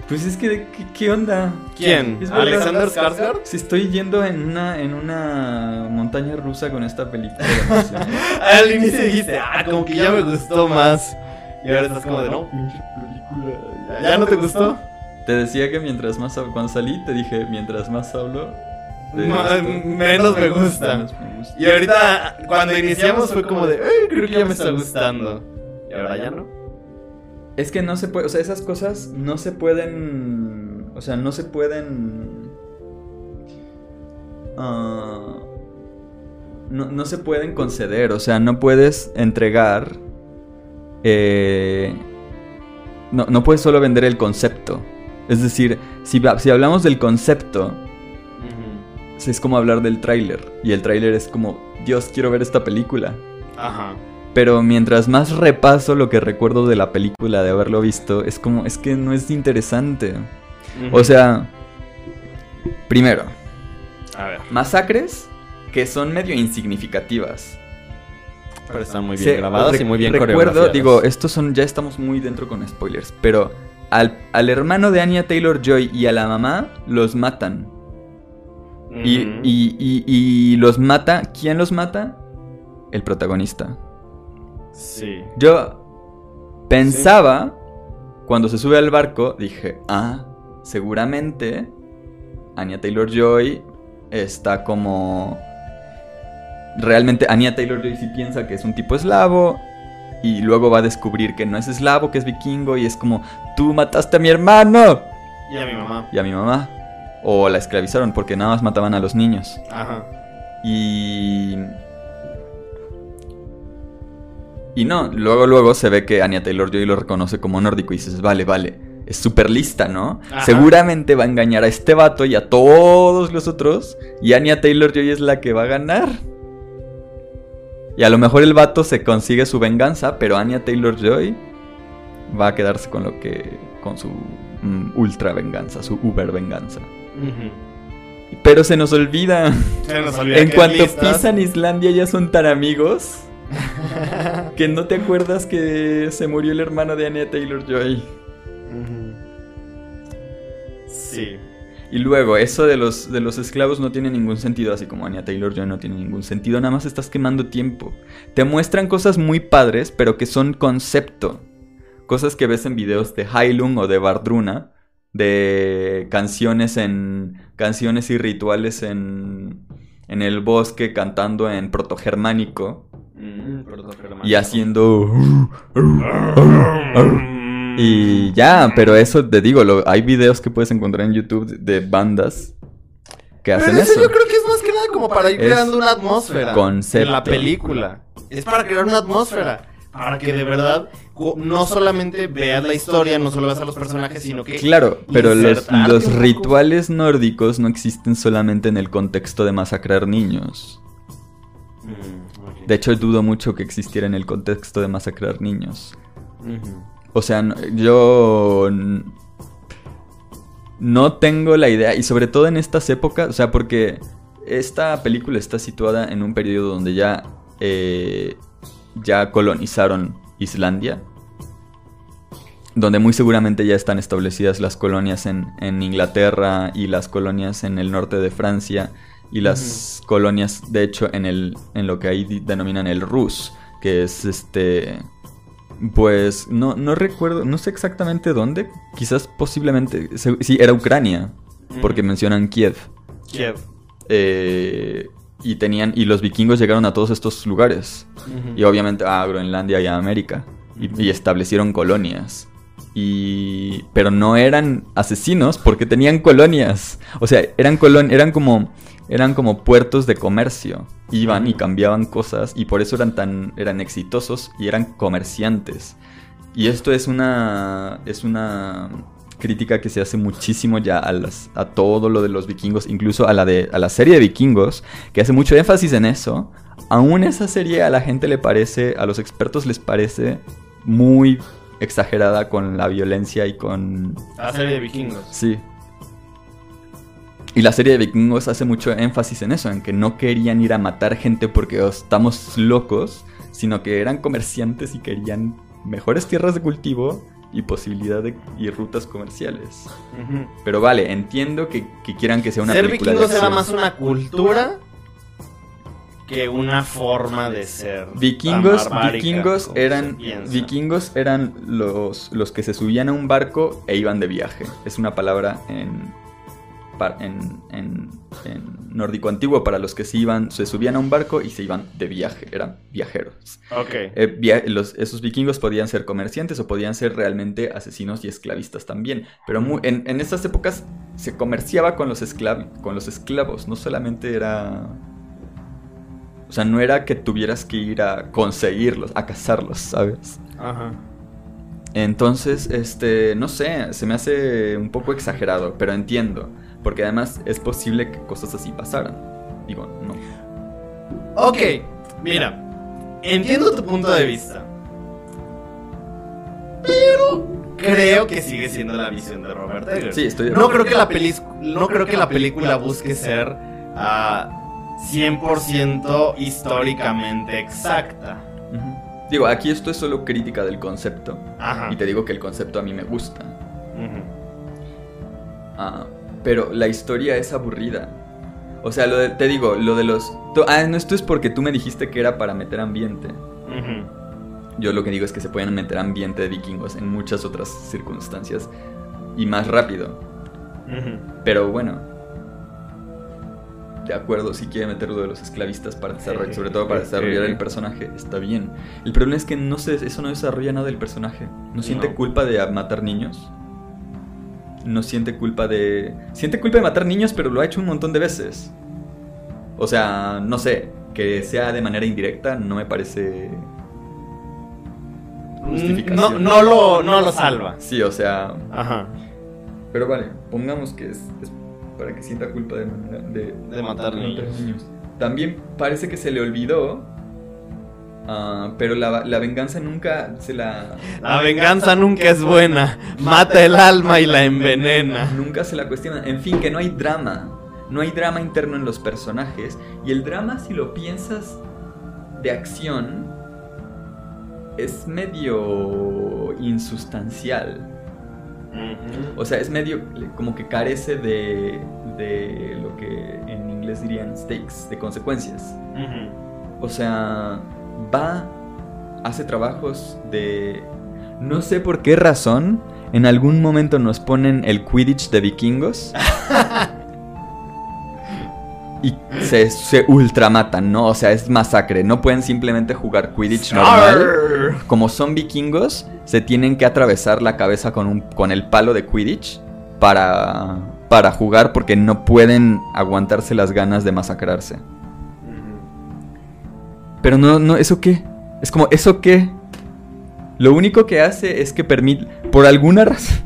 Pues es que, ¿qué, qué onda? ¿Quién? ¿Alexander Skarsgård? Si estoy yendo en una, en una montaña rusa con esta película. *laughs* Al inicio dijiste, ah, como que ya me gustó más. Y ahora estás como de, no. *laughs* ¿Ya, ya no te gustó? Te decía que mientras más hab- cuando salí te dije mientras más hablo menos me gusta. menos me gusta. Y ahorita, cuando iniciamos, fue como de, "Ay, creo que ya me está gustando. Y ahora ya no. Es que no se puede, o sea, esas cosas no se pueden, o sea, no se pueden, ah, no, no se pueden conceder, o sea, no puedes entregar, eh, no, no puedes solo vender el concepto. Es decir, si, si hablamos del concepto, es como hablar del tráiler, y el tráiler es como, Dios, quiero ver esta película. Ajá. Pero mientras más repaso lo que recuerdo de la película, de haberlo visto, es como, es que no es interesante. O sea, primero, a ver. masacres que son medio insignificativas. Pero están muy bien Se- grabadas y muy bien Recuerdo, coreografiadas. digo, estos son, ya estamos muy dentro con spoilers, pero al, al hermano de Anya Taylor Joy y a la mamá los matan. Y- y- y los mata, ¿quién los mata? El protagonista. Sí. Yo pensaba, cuando se sube al barco, dije, ah, seguramente Anya Taylor Joy está como. Realmente Anya Taylor Joy sí piensa que es un tipo eslavo. Y luego va a descubrir que no es eslavo, que es vikingo. Y es como, tú mataste a mi hermano Y a mi mamá. y a mi mamá. O la esclavizaron porque nada más mataban a los niños. Ajá. Y. Y no, luego, luego se ve que Anya Taylor Joy lo reconoce como nórdico y dices, vale, vale, es súper lista, ¿no? Ajá. Seguramente va a engañar a este vato y a todos los otros. Y Anya Taylor Joy es la que va a ganar. Y a lo mejor el vato se consigue su venganza, pero Anya Taylor Joy va a quedarse con lo que. con su mm, ultra venganza, su uber venganza. Pero se nos olvida. Se nos olvida En cuanto listas- pisan Islandia ya son tan amigos. *laughs* que no te acuerdas que se murió el hermano de Anya Taylor Joy. Sí. Y luego, eso de los, de los esclavos no tiene ningún sentido, así como Anya Taylor Joy no tiene ningún sentido, nada más estás quemando tiempo. Te muestran cosas muy padres, pero que son concepto. Cosas que ves en videos de Hailung o de Bardruna, de canciones en canciones y rituales en en el bosque cantando en protogermánico y haciendo y ya, pero eso te digo, lo- hay videos que puedes encontrar en YouTube de, de bandas que hacen Pero eso eso. yo creo que es más que nada como para ir Es creando una atmósfera concepto. en la película. Es para crear una atmósfera. Para que de verdad no solamente veas la historia, no solo veas a los personajes, sino que. Claro, pero los, rituales nórdicos no existen solamente en el contexto de masacrar niños. Mm. De hecho, dudo mucho que existiera en el contexto de masacrar niños. Ujú. O sea, yo no tengo la idea, y sobre todo en estas épocas, o sea, porque esta película está situada en un periodo donde ya, eh, ya colonizaron Islandia, donde muy seguramente ya están establecidas las colonias en, en Inglaterra y las colonias en el norte de Francia y las colonias, de hecho, en, el, en lo que ahí denominan el Rus, que es este... Pues no, no recuerdo, no sé exactamente dónde, quizás posiblemente, sí, era Ucrania, porque mencionan Kiev. Kiev. Eh, y tenían, y los vikingos llegaron a todos estos lugares. Y obviamente a Groenlandia y a América. Y, y establecieron colonias. Y. Pero no eran asesinos porque tenían colonias. O sea, eran colon eran como. Eran como puertos de comercio. Iban y cambiaban cosas. Y por eso eran tan. eran exitosos y eran comerciantes. Y esto es una. es una crítica que se hace muchísimo ya a, las, a todo lo de los vikingos, incluso a la, de, a la serie de vikingos, que hace mucho énfasis en eso. Aún esa serie a la gente le parece, a los expertos les parece muy exagerada con la violencia y con... La serie de vikingos. Sí. Y la serie de vikingos hace mucho énfasis en eso, en que no querían ir a matar gente porque "Oh, estamos locos, sino que eran comerciantes y querían mejores tierras de cultivo y posibilidad de, y rutas comerciales. Pero vale, entiendo que, que quieran que sea una Ser película de vikingos era acción. más una cultura que una forma de ser. Vikingos, vikingos eran vikingos eran los, los que se subían a un barco e iban de viaje. Es una palabra en, en, en- en nórdico antiguo para los que se iban, se subían a un barco y se iban de viaje, eran viajeros. Ok. Eh, via- los- esos vikingos podían ser comerciantes o podían ser realmente asesinos y esclavistas también. Pero en, en estas épocas se comerciaba con los, esclav- con los esclavos, no solamente era... O sea, no era que tuvieras que ir a conseguirlos, a cazarlos, ¿sabes? Ajá. Entonces, este, no sé, se me hace un poco exagerado, pero entiendo. Porque además es posible que cosas así pasaran. Digo, no. Ok, mira, entiendo tu punto de vista. Pero creo que sigue siendo la visión de Robert Eggers. Sí, estoy de No acuerdo. creo que la, pelis- no creo que la película busque ser ah, 100% históricamente exacta. Digo, aquí esto es solo crítica del concepto. Ajá. Y te digo que el concepto a mí me gusta. Ah, pero la historia es aburrida. O sea, lo de- te digo, lo de los... tú- ah, no, esto es porque tú me dijiste que era para meter ambiente. Ujú. Yo lo que digo es que se pueden meter ambiente de vikingos en muchas otras circunstancias. Y más rápido. Ujú. Pero bueno. De acuerdo, si quiere meter lo de los esclavistas para desarrollar, sobre todo para desarrollar el personaje, está bien. El problema es que no se, eso no desarrolla nada del personaje. No siente No. culpa de matar niños. No siente culpa de. Siente culpa de matar niños, pero lo ha hecho un montón de veces. O sea, no sé. Que sea de manera indirecta no me parece. No, Justificación. no, lo, no lo salva. Sí, o sea. Ajá. Pero vale, pongamos que es, es para que sienta culpa de, manera- de, De matar niños. También parece que se le olvidó Ah, pero la, la venganza nunca se la... La venganza nunca es buena. Mata el alma y la envenena. Nunca se la cuestiona. En fin, que no hay drama. No hay drama interno en los personajes. Y el drama, si lo piensas de acción, es medio insustancial. O sea, es medio como que carece de, de lo que en inglés dirían stakes, de consecuencias. O sea, va, hace trabajos de... No sé por qué razón, en algún momento nos ponen el Quidditch de vikingos. *laughs* y se, se ultramatan, ¿no? O sea, es masacre. No pueden simplemente jugar Quidditch normal. Como son vikingos, se tienen que atravesar la cabeza con, un, con el palo de Quidditch para, para jugar porque no pueden aguantarse las ganas de masacrarse. Pero no, no, ¿eso qué? Es como, ¿eso qué? Lo único que hace es que permite, por alguna razón...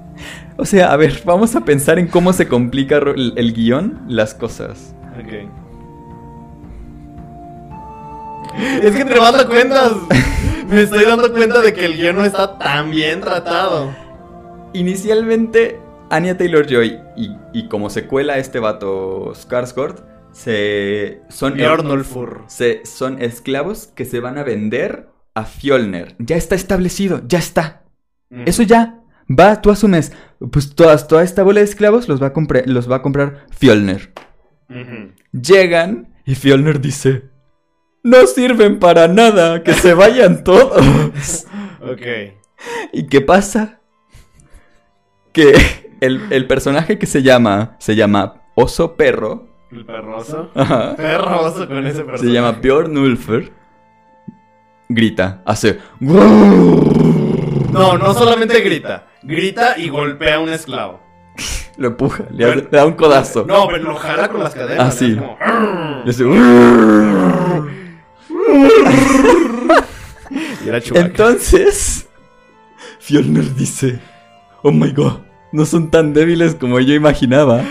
*laughs* o sea, a ver, vamos a pensar en cómo se complica el, el guion, las cosas. Ok. *laughs* Es que te das cuenta. Me estoy dando cuenta de que el guion no está tan bien tratado. Inicialmente, Anya Taylor Joy y, y como secuela este vato Skarsgård se son Bjornulfur. se son esclavos que se van a vender a Fjolner. Ya está establecido, ya está. Eso ya. Va, tú asumes, pues todas, toda esta bola de esclavos los va a, comprar los va a comprar Fjolner. Llegan y Fjolner dice, no sirven para nada, que se vayan *laughs* todos. Ok. ¿Y qué pasa? Que el, el personaje que se llama, se llama Oso Perro, El perroso. ajá, *laughs* Perroso con ese personaje. se llama Bjorn Ulfer, grita, hace... No, no solamente grita. Grita y golpea a un esclavo. *laughs* Lo empuja, le, hace- le da un codazo. No, pero lo jala con las cadenas. Ah, sí. es como- hace- *laughs* Y era Chewbacca. Entonces, Fjolner dice, oh my god, no son tan débiles como yo imaginaba.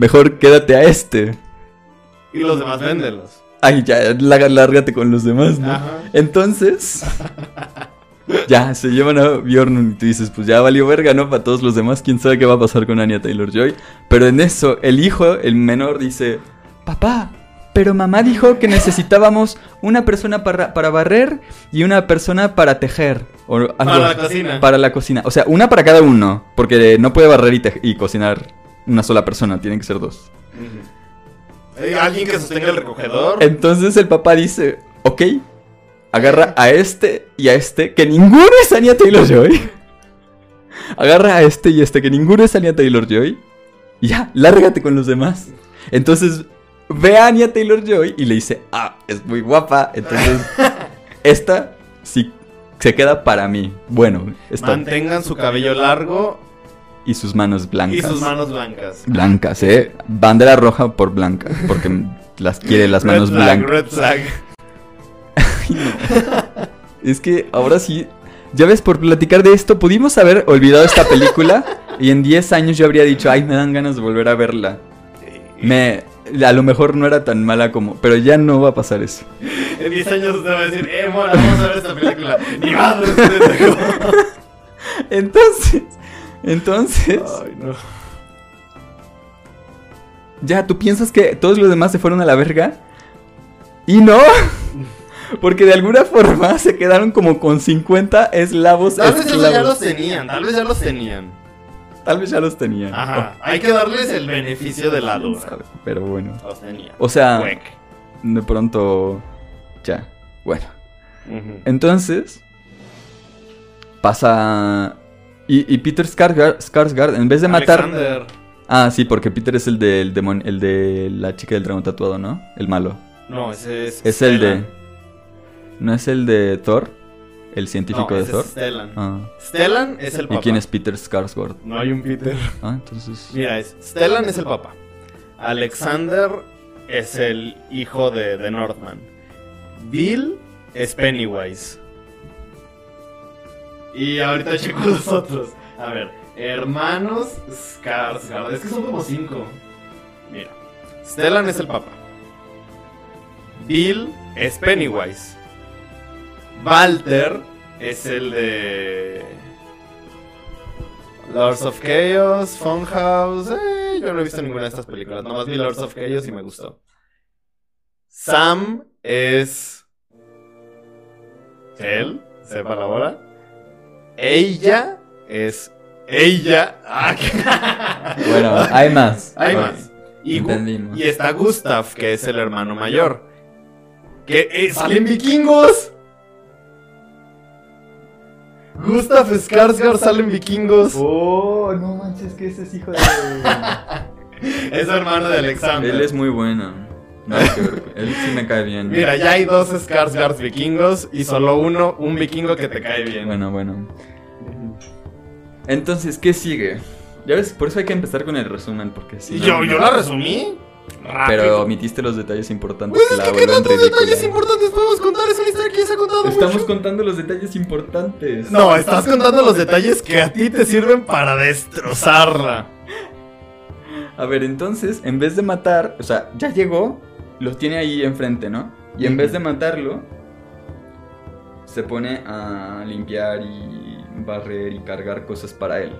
Mejor quédate a este. Y los demás véndelos. Ay, ya, lá- lárgate con los demás, ¿no? Ajá. Entonces, *laughs* ya, se llevan a Bjorn y tú dices, pues ya valió verga, ¿no? Para todos los demás, quién sabe qué va a pasar con Anya Taylor-Joy. Pero en eso, el hijo, el menor, dice, papá, pero mamá dijo que necesitábamos una persona para, para barrer y una persona para tejer. O algo Para la cocina. Para la cocina. O sea, una para cada uno, porque no puede barrer y cocinar una sola persona, tienen que ser dos. Eh, Alguien que sostenga el recogedor. Entonces el papá dice, ok, agarra a este y a este, que ninguno es Anya Taylor-Joy. *laughs* Agarra a este y este, que ninguno es Anya Taylor-Joy. Y ya, lárgate con los demás. Entonces ve a Anya Taylor-Joy y le dice, ah, es muy guapa. Entonces, *laughs* esta sí se queda para mí. Bueno, está. Mantengan su cabello largo Y sus manos blancas. y sus manos blancas. Blancas, eh. Bandera roja por blanca, porque las quiere las manos red flag, blancas. red flag. *laughs* Es que ahora sí, ya ves, por platicar de esto, pudimos haber olvidado esta película y en 10 años yo habría dicho, ay, me dan ganas de volver a verla. Me, a lo mejor no era tan mala como, pero ya no va a pasar eso. En 10 años usted va a decir, eh, mora, vamos a ver esta película. Ni madre, *laughs* pendejo. Entonces, entonces, Ay, no. ya, ¿tú piensas que todos los demás se fueron a la verga? Y no, *laughs* porque de alguna forma se quedaron como con 50 eslavos Tal vez ya los tenían, tal vez ya los tenían. Tal vez ya los tenían. Ajá. Hay que darles el beneficio de la ¿Quién duda. sabe? Pero bueno. Los tenían. O sea, de pronto, ya, bueno. Entonces, pasa... Y, y Peter Skarsgård, Skarsgård, en vez de matar... Alexander. Ah, sí, porque Peter es el del demon- el de la chica del dragón tatuado, ¿no? El malo. No, ese es. Es el de... ¿No es el de Thor? ¿El científico No, de ese Thor? Es Stellan. Ah. Stellan es el ¿Y papá. quién es Peter Skarsgård? No hay un Peter. Ah, entonces... Mira, es Stellan es el papá. Alexander es el hijo de, de Northman. Bill es Pennywise. Y ahorita checo los otros. A ver, hermanos Skarsgård. Es que son como cinco. Mira, Stellan es el papá. Bill es Pennywise. Walter es el de. Lords of Chaos, Funhouse. Eh, yo no he visto ninguna de estas películas. Nomás vi Lords of Chaos y me gustó. Sam es. Él, sepa la hora. Ella es. Ella. Ah, *laughs* Bueno, hay más. Hay más. Y, y está Gustav, que es el hermano mayor. Que eh, salen vikingos. Gustav Skarsgård salen vikingos. Oh, no manches, que ese es hijo de. *laughs* Es hermano de Alexander. Él es muy bueno. No, que ver, él sí me cae bien. Mira, ya hay dos Skarsgårds vikingos y solo uno, un vikingo que te cae bien. Bueno, bueno. Entonces, ¿qué sigue? Ya ves, por eso hay que empezar con el resumen, porque si no, yo, yo no- la resumí. Rápido. Pero omitiste los detalles importantes Pues que es la que qué tantos detalles importantes podemos contar. Es una historia que ya se ha contado Estamos mucho. contando los detalles importantes. No, estás contando los detalles que a ti te sirven para destrozarla. A ver, entonces, en vez de matar, o sea, ya llegó, lo tiene ahí enfrente, ¿no? Y en vez de matarlo, se pone a limpiar y barrer y cargar cosas para él.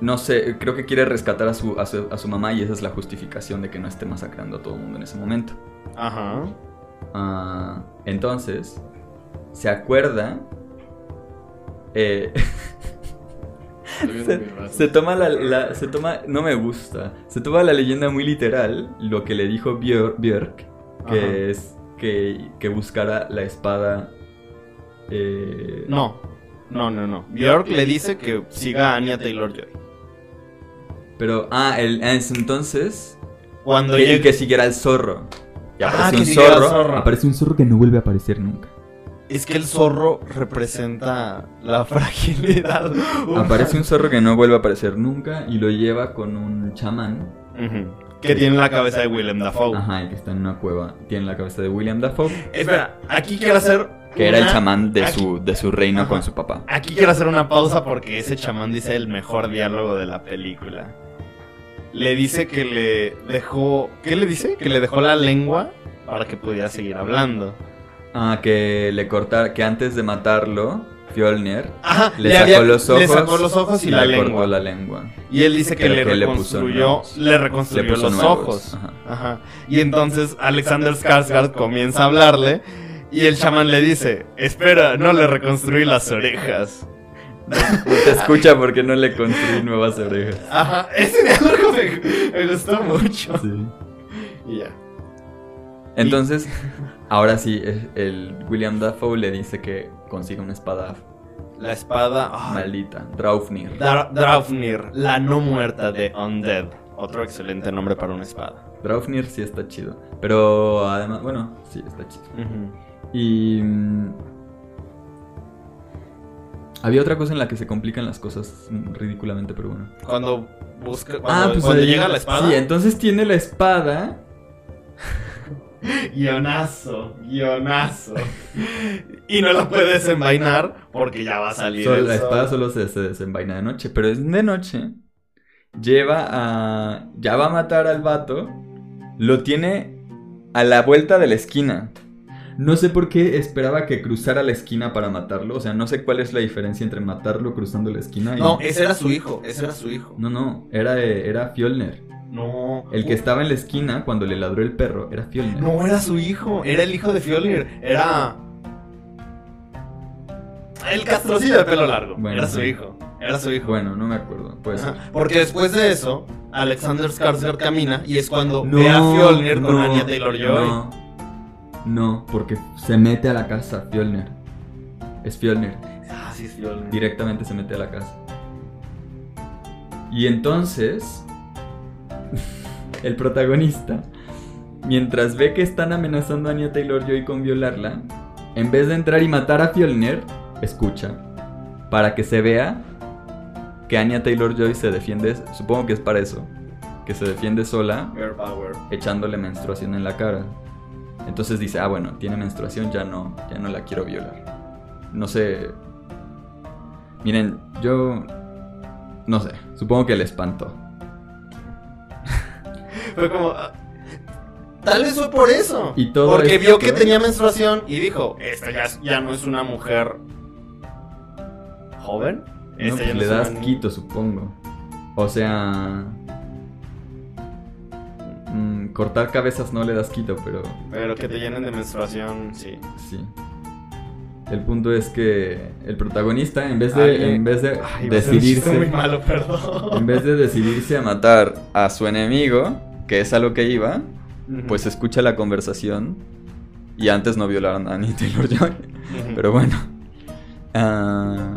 No sé, creo que quiere rescatar a su, a su, a su mamá y esa es la justificación de que no esté masacrando a todo el mundo en ese momento. Ajá. Ah, entonces, se acuerda... eh, *laughs* se, se toma la, la- se toma no me gusta se toma la leyenda muy literal lo que le dijo Björ- Björk que Ajá. es que, que buscara la espada eh, No, no, no, no. Bjork le dice que siga a Anya Taylor Joy. pero ah el, es entonces Cuando que, que siguiera el zorro y Ah, aparece un el zorro, zorro. aparece un zorro que no vuelve a aparecer nunca Es que el zorro representa la *laughs* fragilidad. aparece un zorro que no vuelve a aparecer nunca y lo lleva con un chamán. Que tiene la cabeza de Willem Dafoe. ajá y que está en una cueva tiene la cabeza de William Dafoe Espera, aquí quiero hacer. Que era el chamán de aquí- su de su reino Ajá. con su papá Aquí quiero hacer una pausa porque ese chamán dice el mejor diálogo de la película. Le dice que le dejó. ¿Qué le dice? Que le dejó la lengua para que pudiera seguir hablando. Ah, que le cortar, que antes de matarlo, Fjolnir Ajá, le, sacó había- los ojos. Le sacó los ojos y, la le lengua. cortó la lengua. Y él dice que le que reconstruyó, le reconstruyó Le los nuevos, ojos. ajá. Ajá. Y entonces Alexander Skarsgård comienza a hablarle y el chamán le dice, espera, no le reconstruí las orejas. No te escucha porque no le construí nuevas orejas. Ajá, ese diálogo me, me gustó mucho. Sí. Y ya. Entonces, ahora sí, el, el William Dafoe le dice que consiga una espada La espada ay, maldita, Draufnir. Dra- Draupnir, la no muerta de Undead. Otro excelente nombre para una espada. Draufnir sí está chido. Pero además, bueno, sí está chido. Y. mm, había otra cosa en la que se complican las cosas ridículamente, pero bueno. Cuando busca, cuando, cuando ahí- llega la espada. Ah, pues, Sí, entonces tiene la espada. *laughs* Guionazo, guionazo. y no la puede desenvainar porque ya va a salir. Solo- el la espada solo se, se desenvaina de noche, pero es de noche. Lleva a. Ya va a matar al vato. Lo tiene a la vuelta de la esquina. No sé por qué esperaba que cruzara la esquina para matarlo. O sea, no sé cuál es la diferencia entre matarlo cruzando la esquina y. No, ese era su hijo, ese era su hijo. no, no, era, era Fjolner. No. El que estaba en la esquina cuando le ladró el perro era Fjolner. No era su hijo, era el hijo de Fjolnir. Era. El castrocillo de pelo largo. Bueno, era su sí. hijo. Era su hijo. Bueno, no me acuerdo. Pues. Porque después de eso, Alexander Skarsgård camina y es cuando ve a Fjolnir con Anya Taylor Joy. No, no, porque se mete a la casa Fjolner. Es Fjolner. Ah, sí, es Fjolnir. Directamente se mete a la casa. Y entonces, *laughs* el protagonista, mientras ve que están amenazando a Anya Taylor Joy con violarla, en vez de entrar y matar a Fjolner, escucha. Para que se vea que Anya Taylor Joy se defiende, supongo que es para eso, que se defiende sola echándole menstruación en la cara. Entonces dice, ah, bueno, tiene menstruación, ya no, ya no la quiero violar. No sé. Miren, yo no sé, supongo que le espantó. *laughs* Fue como. ah, Tal vez fue por eso. Y todo Porque vio que tenía menstruación y dijo, esta ya, ya no es una mujer joven. No, Esta pues ya no le una das niña". quito, supongo. O sea... cortar cabezas no le das quito, pero Pero que te llenen de menstruación, sí. sí. El punto es que el protagonista, en vez de, Alguien- en vez de Ay, va a ser un chiste decidirse... muy malo, perdón. En vez de decidirse a matar a su enemigo, que es a lo que iba, pues escucha la conversación. Y antes no violaron a Annie Taylor Joy. Pero bueno. Ah,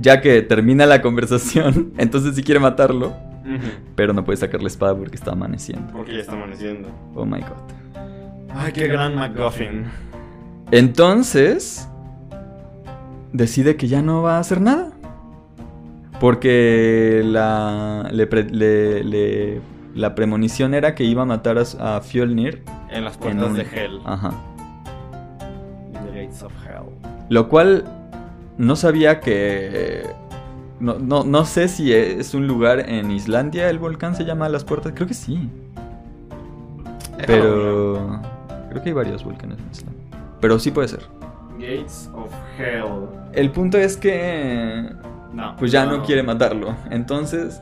ya que termina la conversación, *laughs* entonces sí quiere matarlo. Pero no puede sacar la espada porque está amaneciendo. Porque ya está amaneciendo. Oh my god. Ay, qué gran MacGuffin. Entonces. Decide que ya no va a hacer nada. Porque la. Le, pre- le- le- la premonición era que iba a matar a, a Fjolnir. En las en puertas un- de Hell. Ajá. In the gates of Hell. Lo cual no sabía que... No, no, no sé si es un lugar en Islandia, el volcán se llama Las Puertas, creo que sí. Pero... Creo que hay varios volcanes en Islandia. Pero sí puede ser. Gates of Hell. El punto es que... No. Pues ya no quiere matarlo. Entonces...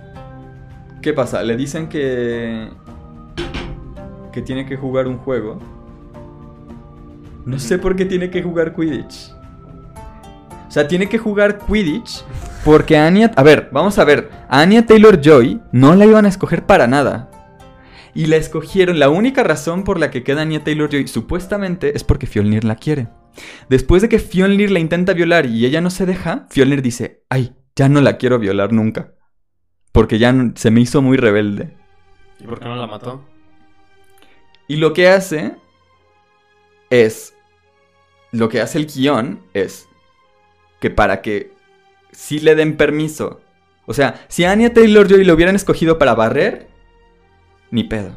¿Qué pasa? Le dicen que... Que tiene que jugar un juego. No sé por qué tiene que jugar Quidditch. O sea, tiene que jugar Quidditch porque Anya... A ver, vamos a ver. A Anya Taylor-Joy no la iban a escoger para nada. Y la escogieron. La única razón por la que queda Anya Taylor-Joy supuestamente es porque Fjolnir la quiere. Después de que Fjolnir la intenta violar y ella no se deja, Fjolnir dice, ay, ya no la quiero violar nunca. Porque ya se me hizo muy rebelde. ¿Y por qué no la mató? Y lo que hace es. Lo que hace el guion es que para que sí le den permiso. O sea, si a Anya Taylor Joy lo hubieran escogido para barrer, ni pedo.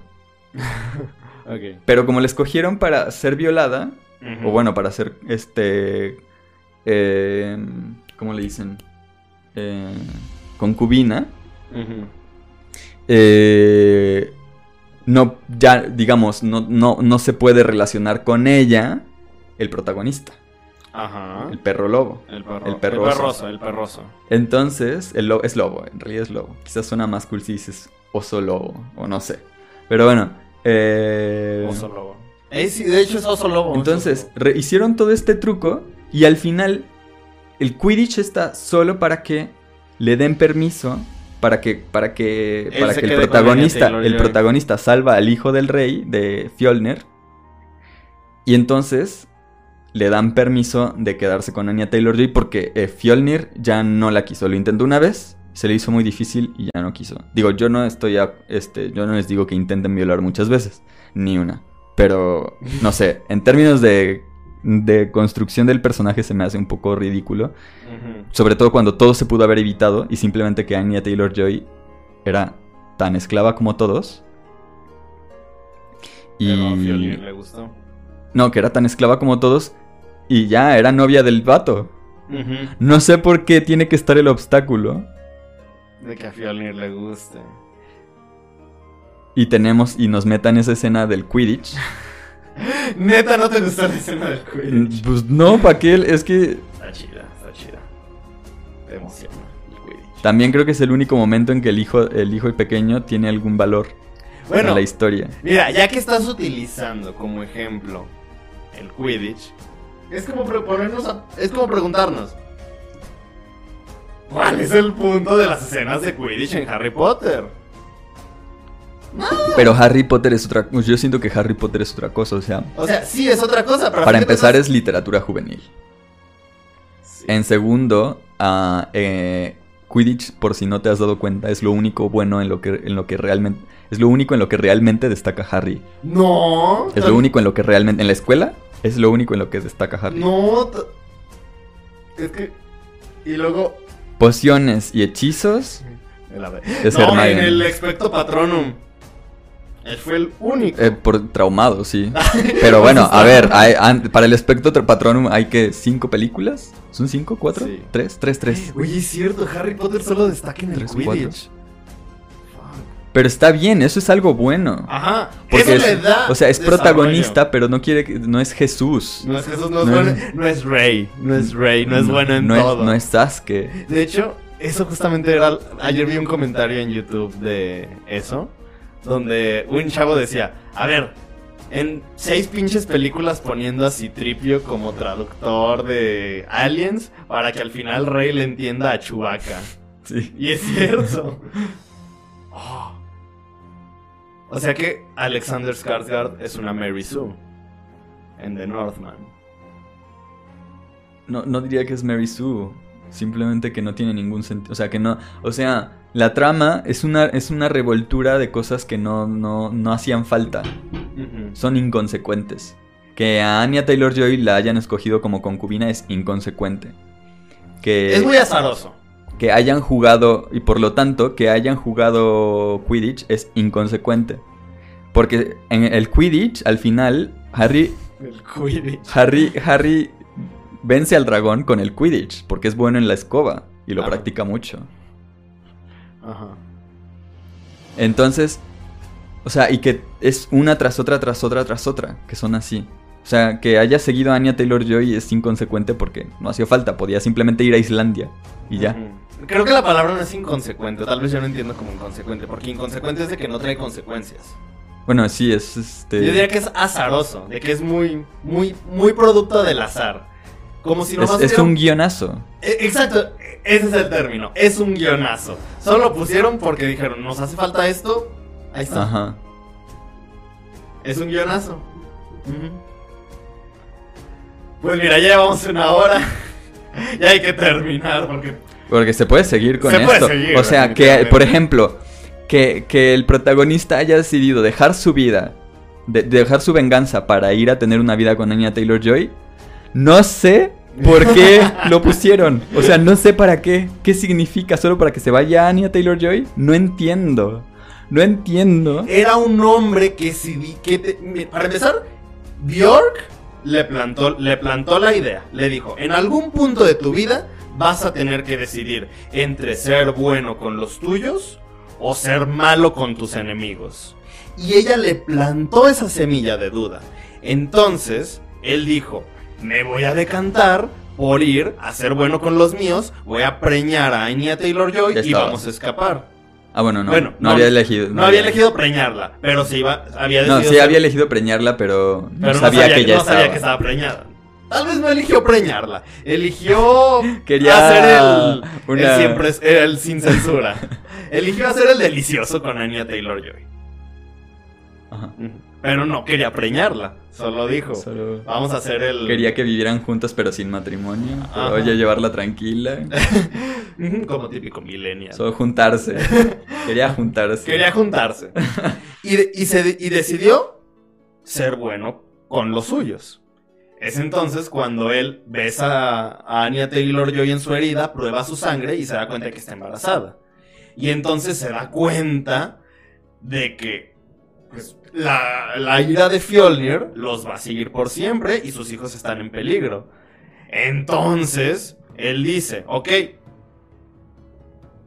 *laughs* Pero como le escogieron para ser violada, o bueno, para ser este. eh, ¿Cómo le dicen? Eh, concubina. eh, no, ya, digamos, no, no, no se puede relacionar con ella el protagonista, Ajá. el perro lobo. El perro. el perroso. El perroso, el perroso. Entonces, el lobo es lobo, en realidad es lobo. Quizás suena más cool si dices oso lobo, o no sé. Pero bueno, eh, Oso lobo. Eh, sí, de hecho es oso lobo. entonces re- hicieron todo este truco y al final el Quidditch está solo para que le den permiso para que para que Él para que el protagonista el protagonista salva al hijo del rey de Fjolnir y entonces le dan permiso de quedarse con Anya Taylor-Joy porque eh, Fjolnir ya no la quiso, lo intentó una vez, se le hizo muy difícil y ya no quiso. Digo, yo no estoy a- este yo no les digo que intenten violar muchas veces, ni una, pero no sé, en términos de de construcción del personaje se me hace un poco ridículo. Sobre todo cuando todo se pudo haber evitado y simplemente que Anya Taylor Joy era tan esclava como todos. Pero a Y. Fjolnir le gustó. No, que era tan esclava como todos. Y ya era novia del vato. No sé por qué tiene que estar el obstáculo. De que a Fjolnir le guste. Y tenemos y nos metan esa escena del Quidditch. *laughs* Neta, ¿no te gustó la escena del Quidditch? Pues no, ¿para qué? Es que Está chida, está chida. Te emociona el Quidditch. también creo que es el único momento en que el hijo, el hijo pequeño tiene algún valor Bueno, en la historia. mira, ya que estás utilizando como ejemplo el Quidditch, es como pre- ponernos a- es como preguntarnos. ¿Cuál es el punto de las escenas de Quidditch en Harry Potter? Pero Harry Potter es otra Yo siento que Harry Potter es otra cosa, o sea. O sea, sí es otra cosa, pero Para empezar es literatura juvenil. Sí. En segundo, ah, eh, Quidditch, por si no te has dado cuenta, es lo único bueno en lo que, en lo que realmente... Es lo único en lo que realmente destaca Harry. No. Es lo único en lo que realmente... En la escuela es lo único en lo que destaca Harry. No. Es que y luego Pociones y hechizos es no, en el Expecto Patronum. Él fue el único. Eh, por traumado, sí. *laughs* Pero bueno, a ver, hay- para el Espectro Patronum hay que cinco películas. ¿Son cinco? ¿Cuatro? Sí. ¿Tres? Tres, tres. Oye, es cierto, Harry Potter solo destaca en el Tres cuatro. Pero está bien, eso es algo bueno. Ajá. Porque eso es, le da o sea, es protagonista, pero no quiere no es Jesús. No es Jesús, no es, No bueno, no es Rey, no es Rey, no es bueno en todo. Es, no es Sasuke. De hecho, eso justamente era. Ayer vi un comentario en YouTube de eso. Donde un chavo decía: A ver, en seis pinches películas poniendo a Citripio como traductor de Aliens. Para que al final Rey le entienda a Chewbacca. Sí. Y es cierto. *laughs* Oh. O sea que Alexander Skarsgård es una Mary Sue. En The Northman. No, no diría que es Mary Sue. Simplemente que no tiene ningún sentido. O sea, que no. O sea, la trama es una, es una revoltura de cosas que no, no, no hacían falta. Son inconsecuentes. Que a Anya Taylor Joy la hayan escogido como concubina es inconsecuente. Que, Es muy azaroso. Que hayan jugado, y por lo tanto, que hayan jugado Quidditch es inconsecuente. Porque en el Quidditch, al final, Harry El Quidditch. Harry, Harry vence al dragón con el Quidditch, porque es bueno en la escoba y lo Claro. practica mucho. Ajá. Entonces, o sea, y que es una tras otra, tras otra, tras otra, que son así. O sea, que haya seguido a Anya Taylor Joy es inconsecuente porque no hacía falta, podía simplemente ir a Islandia y ya. Creo que la palabra no es inconsecuente, tal vez yo no entiendo como inconsecuente, porque inconsecuente es de que no trae consecuencias. Bueno, sí, es este. Yo diría que es azaroso, de que es muy, muy, muy producto del azar. Como si es, nomás es hubiera- un guionazo. Eh, Exacto, ese es el término, es un guionazo. Solo lo pusieron porque dijeron, nos hace falta esto, ahí está. Ajá. Es un guionazo. Pues mira, ya llevamos una hora. *laughs* ya hay que terminar porque... Porque se puede seguir con Se puede esto. seguir, o sea, que, por ejemplo, que, que el protagonista haya decidido dejar su vida, de, de dejar su venganza para ir a tener una vida con Anya Taylor Joy, no sé por qué *laughs* lo pusieron. O sea, no sé para qué. ¿Qué significa? ¿Solo para que se vaya Anya Taylor Joy? No entiendo. No entiendo. Era un hombre que si que te- para empezar, Bjork le plantó, le plantó la idea. Le dijo, en algún punto de tu vida vas a tener que decidir entre ser bueno con los tuyos o ser malo con tus enemigos. Y ella le plantó esa semilla de duda. Entonces, él dijo, me voy a decantar por ir a ser bueno con los míos, voy a preñar a Anya Taylor-Joy Ya y vamos a escapar. Ah, bueno, no. Bueno, no, no, había elegido. No había elegido preñarla, pero sí iba, había No, sí ser- había elegido preñarla, pero no pero sabía, que ya no estaba. sabía que estaba preñada. Tal vez no eligió preñarla, eligió *laughs* Quería hacer el, una- el siempre el sin censura. eligió hacer el delicioso con Anya Taylor Joy. Ajá. Pero no quería preñarla, solo dijo, Solo vamos a hacer el quería que vivieran juntos pero sin matrimonio. Oye, llevarla tranquila. *laughs* Como típico millennial. Solo juntarse. *laughs* Quería juntarse. Quería juntarse. *laughs* Y, de- y se, y decidió ser bueno con los suyos. Es entonces cuando él besa a Anya Taylor Joy en su herida, prueba su sangre y se da cuenta de que está embarazada. Y entonces se da cuenta de que la, la ira de Fjolnir los va a seguir por siempre y sus hijos están en peligro. Entonces, él dice, ok,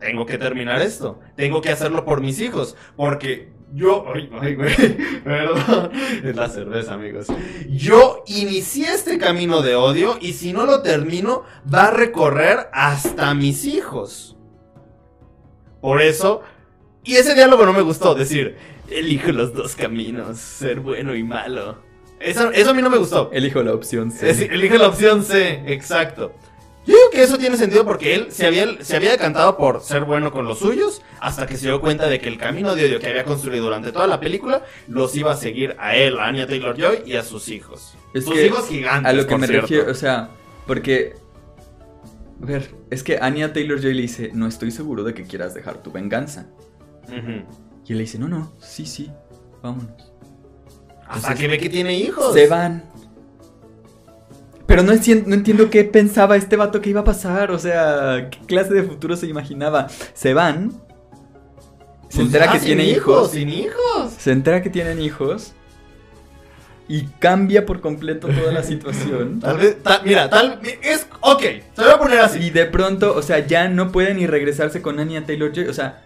tengo que terminar esto. Tengo que hacerlo por mis hijos. Porque yo. Ay, ay, güey. *laughs* Perdón. Es la cerveza, amigos. Yo inicié este camino de odio. Y si no lo termino, va a recorrer hasta mis hijos. Por eso. Y ese diálogo no me gustó. Decir, elijo los dos caminos: ser bueno y malo. Eso, eso a mí no me gustó. Elijo la opción C. Es elige la opción C, exacto. Yo digo que eso tiene sentido porque él se había, se había decantado por ser bueno con los suyos hasta que se dio cuenta de que el camino de odio que había construido durante toda la película los iba a seguir a él, a Anya Taylor Joy y a sus hijos. Es sus que hijos gigantes. A lo que por me cierto. refiero, o sea, porque. A ver, es que Anya Taylor Joy le dice: No estoy seguro de que quieras dejar tu venganza. Y él le dice: No, no, sí, sí, vámonos. Hasta que ve que tiene hijos. Se van. Pero no entiendo, no entiendo qué pensaba este vato que iba a pasar. O sea, qué clase de futuro se imaginaba. Se van. Se Pues entera ya, que sin tiene hijos. Sin hijos. Se entera que tienen hijos. Y cambia por completo toda la situación. *laughs* Tal vez, ta- mira, tal es ok, te voy a poner así. Y de pronto, o sea, ya no puede ni regresarse con Anya Taylor Joy. O sea,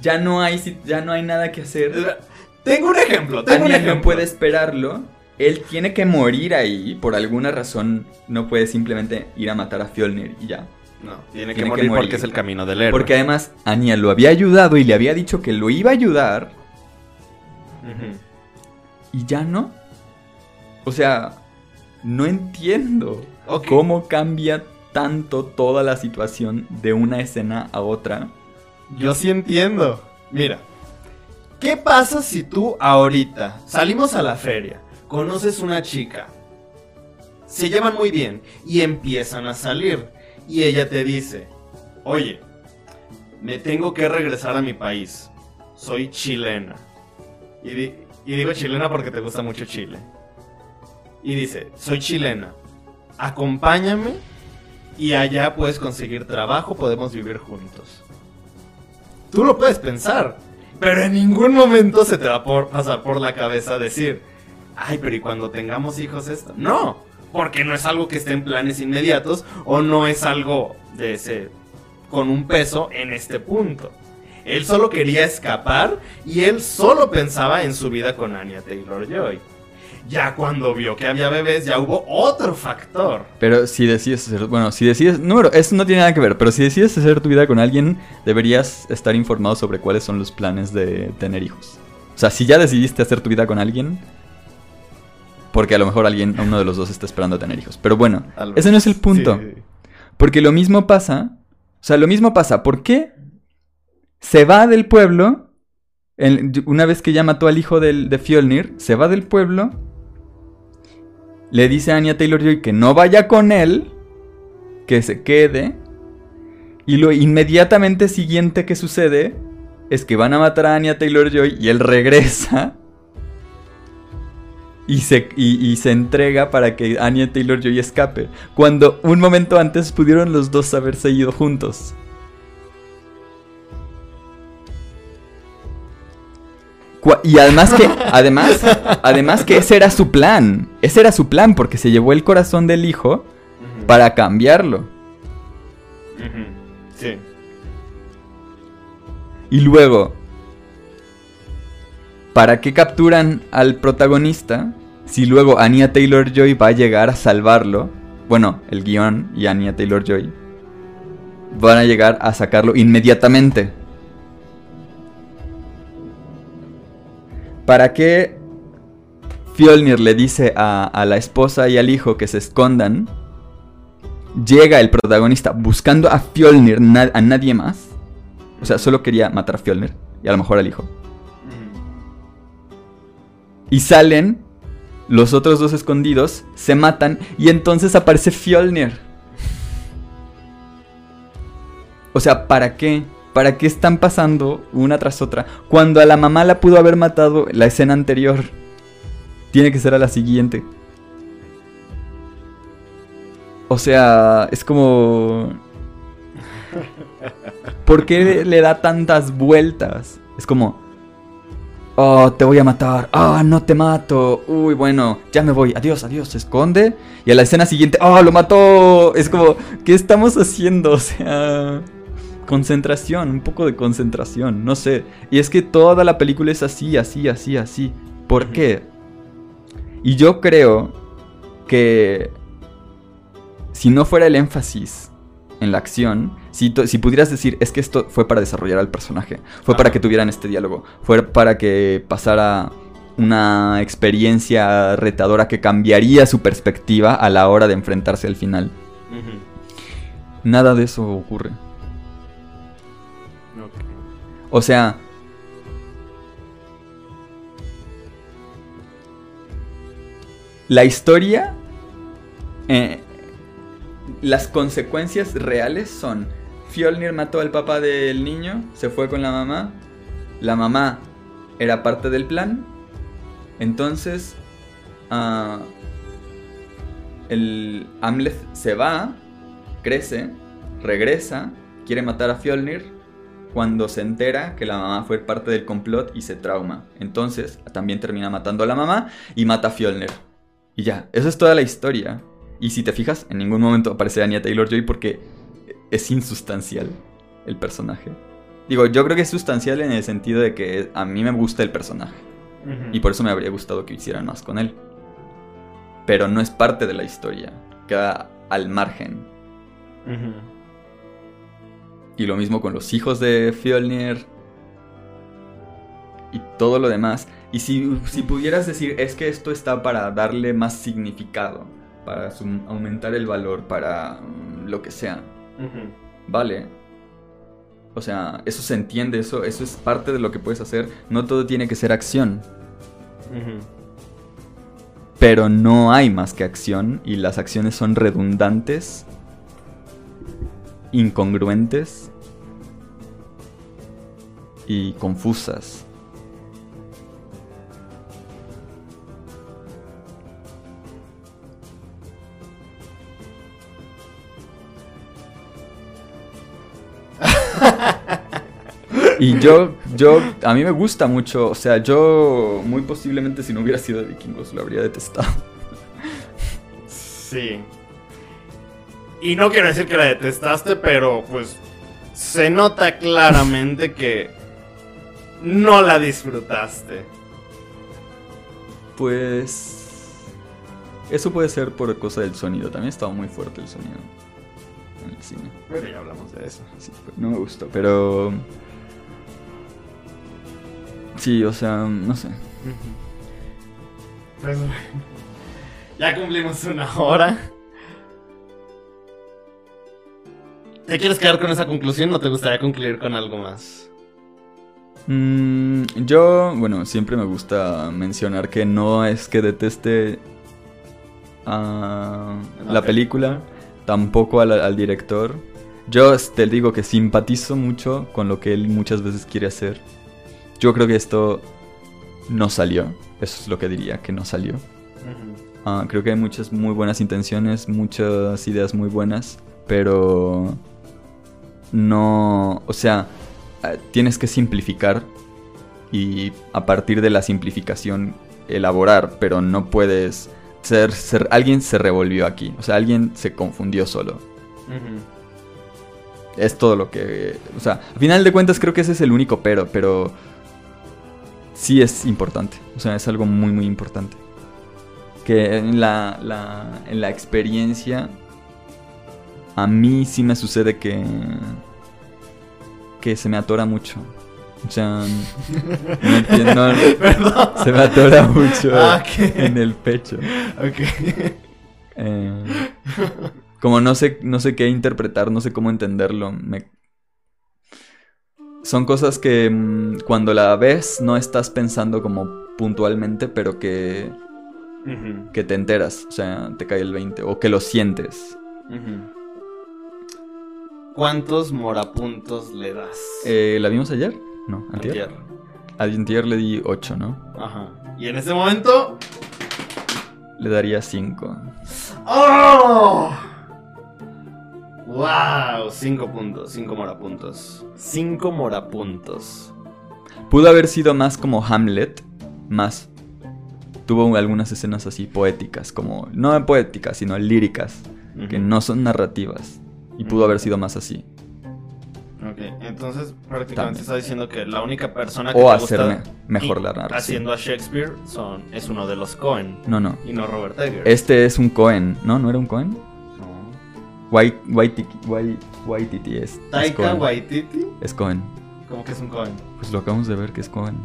ya no hay, ya no hay nada que hacer. Tengo un ejemplo, tengo un Anya ejemplo. no puede esperarlo. Él tiene que morir ahí. Por alguna razón no puede simplemente ir a matar a Fjolnir y ya. No, tiene, que, Tiene que morir morir. porque es el camino del héroe. Porque además Anya lo había ayudado y le había dicho que lo iba a ayudar y ya no. O sea, no entiendo cómo cambia tanto toda la situación de una escena a otra. Yo sí entiendo. Mira, ¿qué pasa si tú ahorita salimos a la feria, conoces una chica, se llevan muy bien y empiezan a salir y ella te dice, oye, me tengo que regresar a mi país, soy chilena. Y, di- y digo chilena porque te gusta mucho Chile. Y dice, soy chilena, acompáñame y allá puedes conseguir trabajo, podemos vivir juntos. Tú lo puedes pensar, pero en ningún momento se te va a pasar por la cabeza decir, ay, pero ¿y cuando tengamos hijos esto? No, porque no es algo que esté en planes inmediatos o no es algo de ese con un peso en este punto. Él solo quería escapar y él solo pensaba en su vida con Anya Taylor Joy. Ya cuando vio que había bebés, ya hubo otro factor. Pero si decides hacer, bueno, si decides, número, eso no tiene nada que ver, pero si decides hacer tu vida con alguien, deberías estar informado sobre cuáles son los planes de tener hijos. O sea, si ya decidiste hacer tu vida con alguien, porque a lo mejor alguien, uno de los dos está esperando tener hijos. Pero bueno, ese no es el punto. Sí. Porque lo mismo pasa, o sea, lo mismo pasa, ¿por qué se va del pueblo, una vez que ya mató al hijo del, de Fjolnir, se va del pueblo, le dice a Anya Taylor-Joy que no vaya con él, que se quede, y lo inmediatamente siguiente que sucede es que van a matar a Anya Taylor-Joy y él regresa y se, y, se entrega para que Anya Taylor-Joy escape. Cuando un momento antes pudieron los dos haberse ido juntos. Y además que, además, además que ese era su plan. Ese era su plan porque se llevó el corazón del hijo para cambiarlo. Sí. Y luego, ¿para qué capturan al protagonista si luego Anya Taylor Joy va a llegar a salvarlo? Bueno, el guion y Anya Taylor Joy van a llegar a sacarlo inmediatamente. ¿Para qué Fjolnir le dice a, a la esposa y al hijo que se escondan? Llega el protagonista buscando a Fjolnir, na- a nadie más. O sea, solo quería matar a Fjolnir y a lo mejor al hijo. Y salen los otros dos escondidos, se matan y entonces aparece Fjolnir. O sea, ¿para qué? ¿Para qué están pasando una tras otra? Cuando a la mamá la pudo haber matado la escena anterior. Tiene que ser a la siguiente. O sea, es como... ¿Por qué le da tantas vueltas? Es como... Oh, te voy a matar. Ah, no te mato. Uy, bueno, ya me voy. Adiós, adiós. Se esconde. Y a la escena siguiente, oh, lo mató. Es como, ¿qué estamos haciendo? *laughs* O sea, concentración, un poco de concentración. No sé. Y es que toda la película es así, así, así, así. ¿Por qué? Y yo creo que si no fuera el énfasis en la acción, si, pudieras decir, es que esto fue para desarrollar al personaje, fue para que tuvieran este diálogo, fue para que pasara una experiencia retadora que cambiaría su perspectiva a la hora de enfrentarse al final. Nada de eso ocurre. O sea, la historia, eh, las consecuencias reales son, Fjolnir mató al papá del niño, se fue con la mamá, la mamá era parte del plan, entonces ah, el Amleth se va, crece, regresa, quiere matar a Fjolnir, cuando se entera que la mamá fue parte del complot y se trauma. Entonces también termina matando a la mamá y mata a Fjolnir. Y ya, esa es toda la historia. Y si te fijas, en ningún momento aparece Anya Taylor Joy porque es insustancial el personaje. Digo, yo creo que es sustancial en el sentido de que a mí me gusta el personaje. Y por eso me habría gustado que hicieran más con él. Pero no es parte de la historia. Queda al margen. Ujú. Y lo mismo con los hijos de Fjolnir. Y todo lo demás. Y si, si pudieras decir, es que esto está para darle más significado. Para aumentar el valor, para mm, lo que sea. Vale. O sea, eso se entiende, eso, eso es parte de lo que puedes hacer. No todo tiene que ser acción. Pero no hay más que acción y las acciones son redundantes, incongruentes y confusas. *laughs* Y yo, yo, a mí me gusta mucho, o sea, yo muy posiblemente si no hubiera sido de vikingos lo habría detestado. Sí. Y no quiero decir que la detestaste, pero pues se nota claramente que no la disfrutaste. Pues. Eso puede ser por cosa del sonido. También estaba muy fuerte el sonido en el cine. Pero ya hablamos de eso. Sí, pues, no me gustó, pero. Sí, o sea, no sé. Pues. Ya cumplimos una hora. ¿Te quieres quedar con esa conclusión o te gustaría concluir con algo más? Mm, yo, bueno, siempre me gusta mencionar que no es que deteste a la Ok. película, tampoco al, al director. Yo te digo que simpatizo mucho con lo que él muchas veces quiere hacer. Yo creo que esto no salió. Eso es lo que diría, que no salió. Ah, creo que hay muchas muy buenas intenciones, muchas ideas muy buenas, pero no, o sea, eh, tienes que simplificar y a partir de la simplificación elaborar, pero no puedes ser, ser alguien se revolvió aquí, o sea, alguien se confundió solo. Es todo lo que, o sea, al final de cuentas creo que ese es el único pero, pero sí es importante, o sea, es algo muy muy importante que en la, la- en la experiencia a mí sí me sucede que que se me atora mucho. O sea, no entiendo, *laughs* Perdón. se me atora mucho Ah, en el pecho. Ok. Eh, como no sé, no sé qué interpretar, no sé cómo entenderlo. me- Son cosas que mm, cuando la ves no estás pensando como puntualmente, pero que que te enteras, o sea, te cae el 20, o que lo sientes. ujú. ¿Cuántos morapuntos le das? Eh, ¿La vimos ayer? No, antier. Antier. Antier le di 8, ¿no? Ajá. Y en ese momento. Le daría 5. ¡Oh! ¡Wow! Cinco puntos, cinco morapuntos. Cinco morapuntos. Pudo haber sido más como Hamlet, más... Tuvo algunas escenas así poéticas, como... No poéticas, sino líricas, que no son narrativas. Y pudo haber sido más así. Ok, entonces prácticamente También. está diciendo que la única persona que O te hacer gusta me- mejor haciendo a Shakespeare son, es uno de los Cohen No, no. y no Robert Eggers. Este es un Cohen, ¿no? ¿No era un Cohen? No. White, Waititi, White, es, Taika Cohen. Waititi, Es Cohen. ¿cómo que es un Cohen? Pues lo acabamos de ver que es Cohen.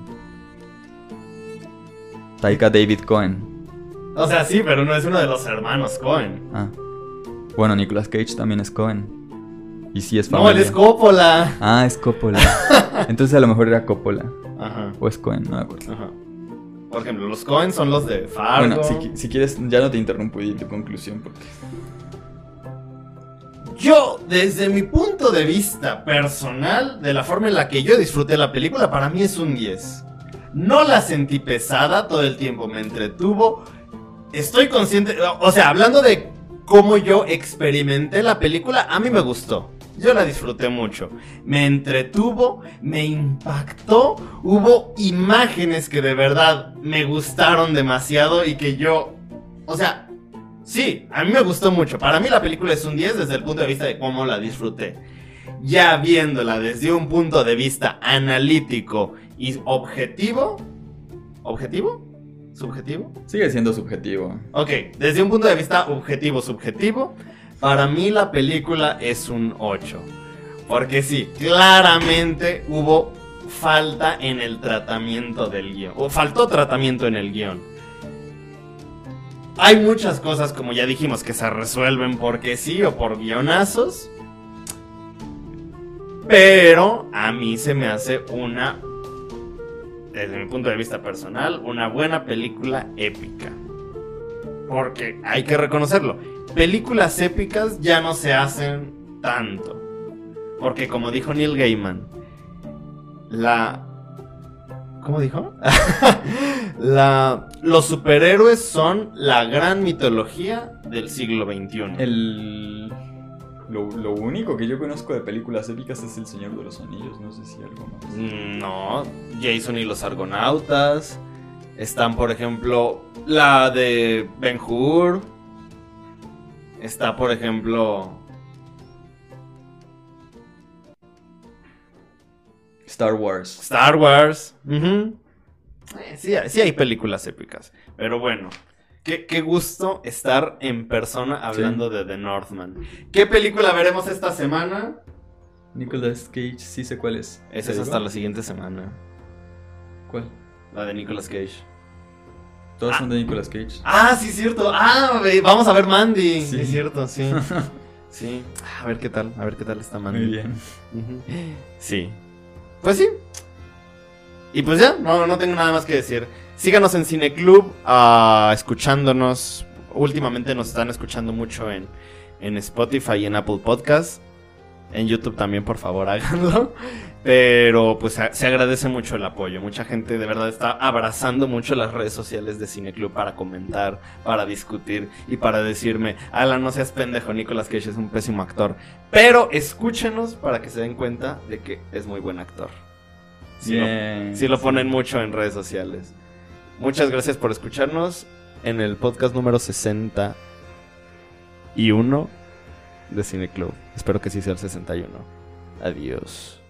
Taika David Cohen. O sea, sí, pero no es uno de los hermanos Cohen. Ah. Bueno, Nicolas Cage también es Cohen. Y sí es No, familia. él es Coppola. Ah, es Coppola. *laughs* Entonces a lo mejor era Coppola. Ajá, O es Cohen, no me acuerdo. ajá. Por ejemplo, los Cohen son los de Fargo. Bueno, si, qui- si quieres, ya no te interrumpo y tu conclusión porque... Yo, desde mi punto de vista personal, de la forma en la que yo disfruté la película, para mí es un 10. No la sentí pesada todo el tiempo, me entretuvo. Estoy consciente, o sea, hablando de cómo yo experimenté la película, a mí me gustó. Yo la disfruté mucho. Me entretuvo, me impactó. Hubo imágenes que de verdad me gustaron demasiado y que yo, o sea, Sí, a mí me gustó mucho. Para mí la película es un 10 desde el punto de vista de cómo la disfruté. ya viéndola desde un punto de vista analítico y objetivo. ¿Objetivo? ¿Subjetivo? Sigue siendo subjetivo. Ok, desde un punto de vista objetivo, subjetivo, para mí la película es un 8. Porque sí, claramente hubo falta en el tratamiento del guion. O faltó tratamiento en el guion. Hay muchas cosas, como ya dijimos, que se resuelven porque sí o por guionazos. Pero a mí se me hace una, desde mi punto de vista personal, una buena película épica. Porque hay que reconocerlo. Películas épicas ya no se hacen tanto. Porque como dijo Neil Gaiman, la... ¿Cómo dijo? *laughs* la... Los superhéroes son la gran mitología del siglo XXI. El... Lo, lo único que yo conozco de películas épicas es El Señor de los Anillos, no sé si algo más. Mm, No, Jason y los Argonautas. Están, por ejemplo, la de Ben Hur. Está, por ejemplo, Star Wars. Star Wars. Sí, sí hay películas épicas. Pero bueno, qué, qué gusto estar en persona hablando de The Northman. ¿Qué película veremos esta semana? Nicolas Cage, sí sé cuál es. Esa ¿Te es hasta la siguiente semana. ¿Cuál? La de Nicolas Cage. Todas son de Nicolas Cage. Ah, sí, cierto. Ah, vamos a ver Mandy. Sí, es cierto, sí. *laughs* Sí. A ver qué tal, a ver qué tal está Mandy. Muy bien. Sí. Pues sí. Y pues ya, no, no tengo nada más que decir. Síganos en Cineclub, ah, escuchándonos. Últimamente nos están escuchando mucho en, en Spotify y en Apple Podcasts. En YouTube también, por favor, *laughs* háganlo. Pero pues se agradece mucho el apoyo. Mucha gente de verdad está abrazando mucho las redes sociales de Cineclub para comentar, para discutir y para decirme, Alan, no seas pendejo, Nicolas Cage es un pésimo actor. Pero escúchenos para que se den cuenta de que es muy buen actor. Lo, sí lo ponen mucho en redes sociales. Muchas gracias por escucharnos en el podcast número 61 de Cineclub. Espero que sí sea el 61. Adiós.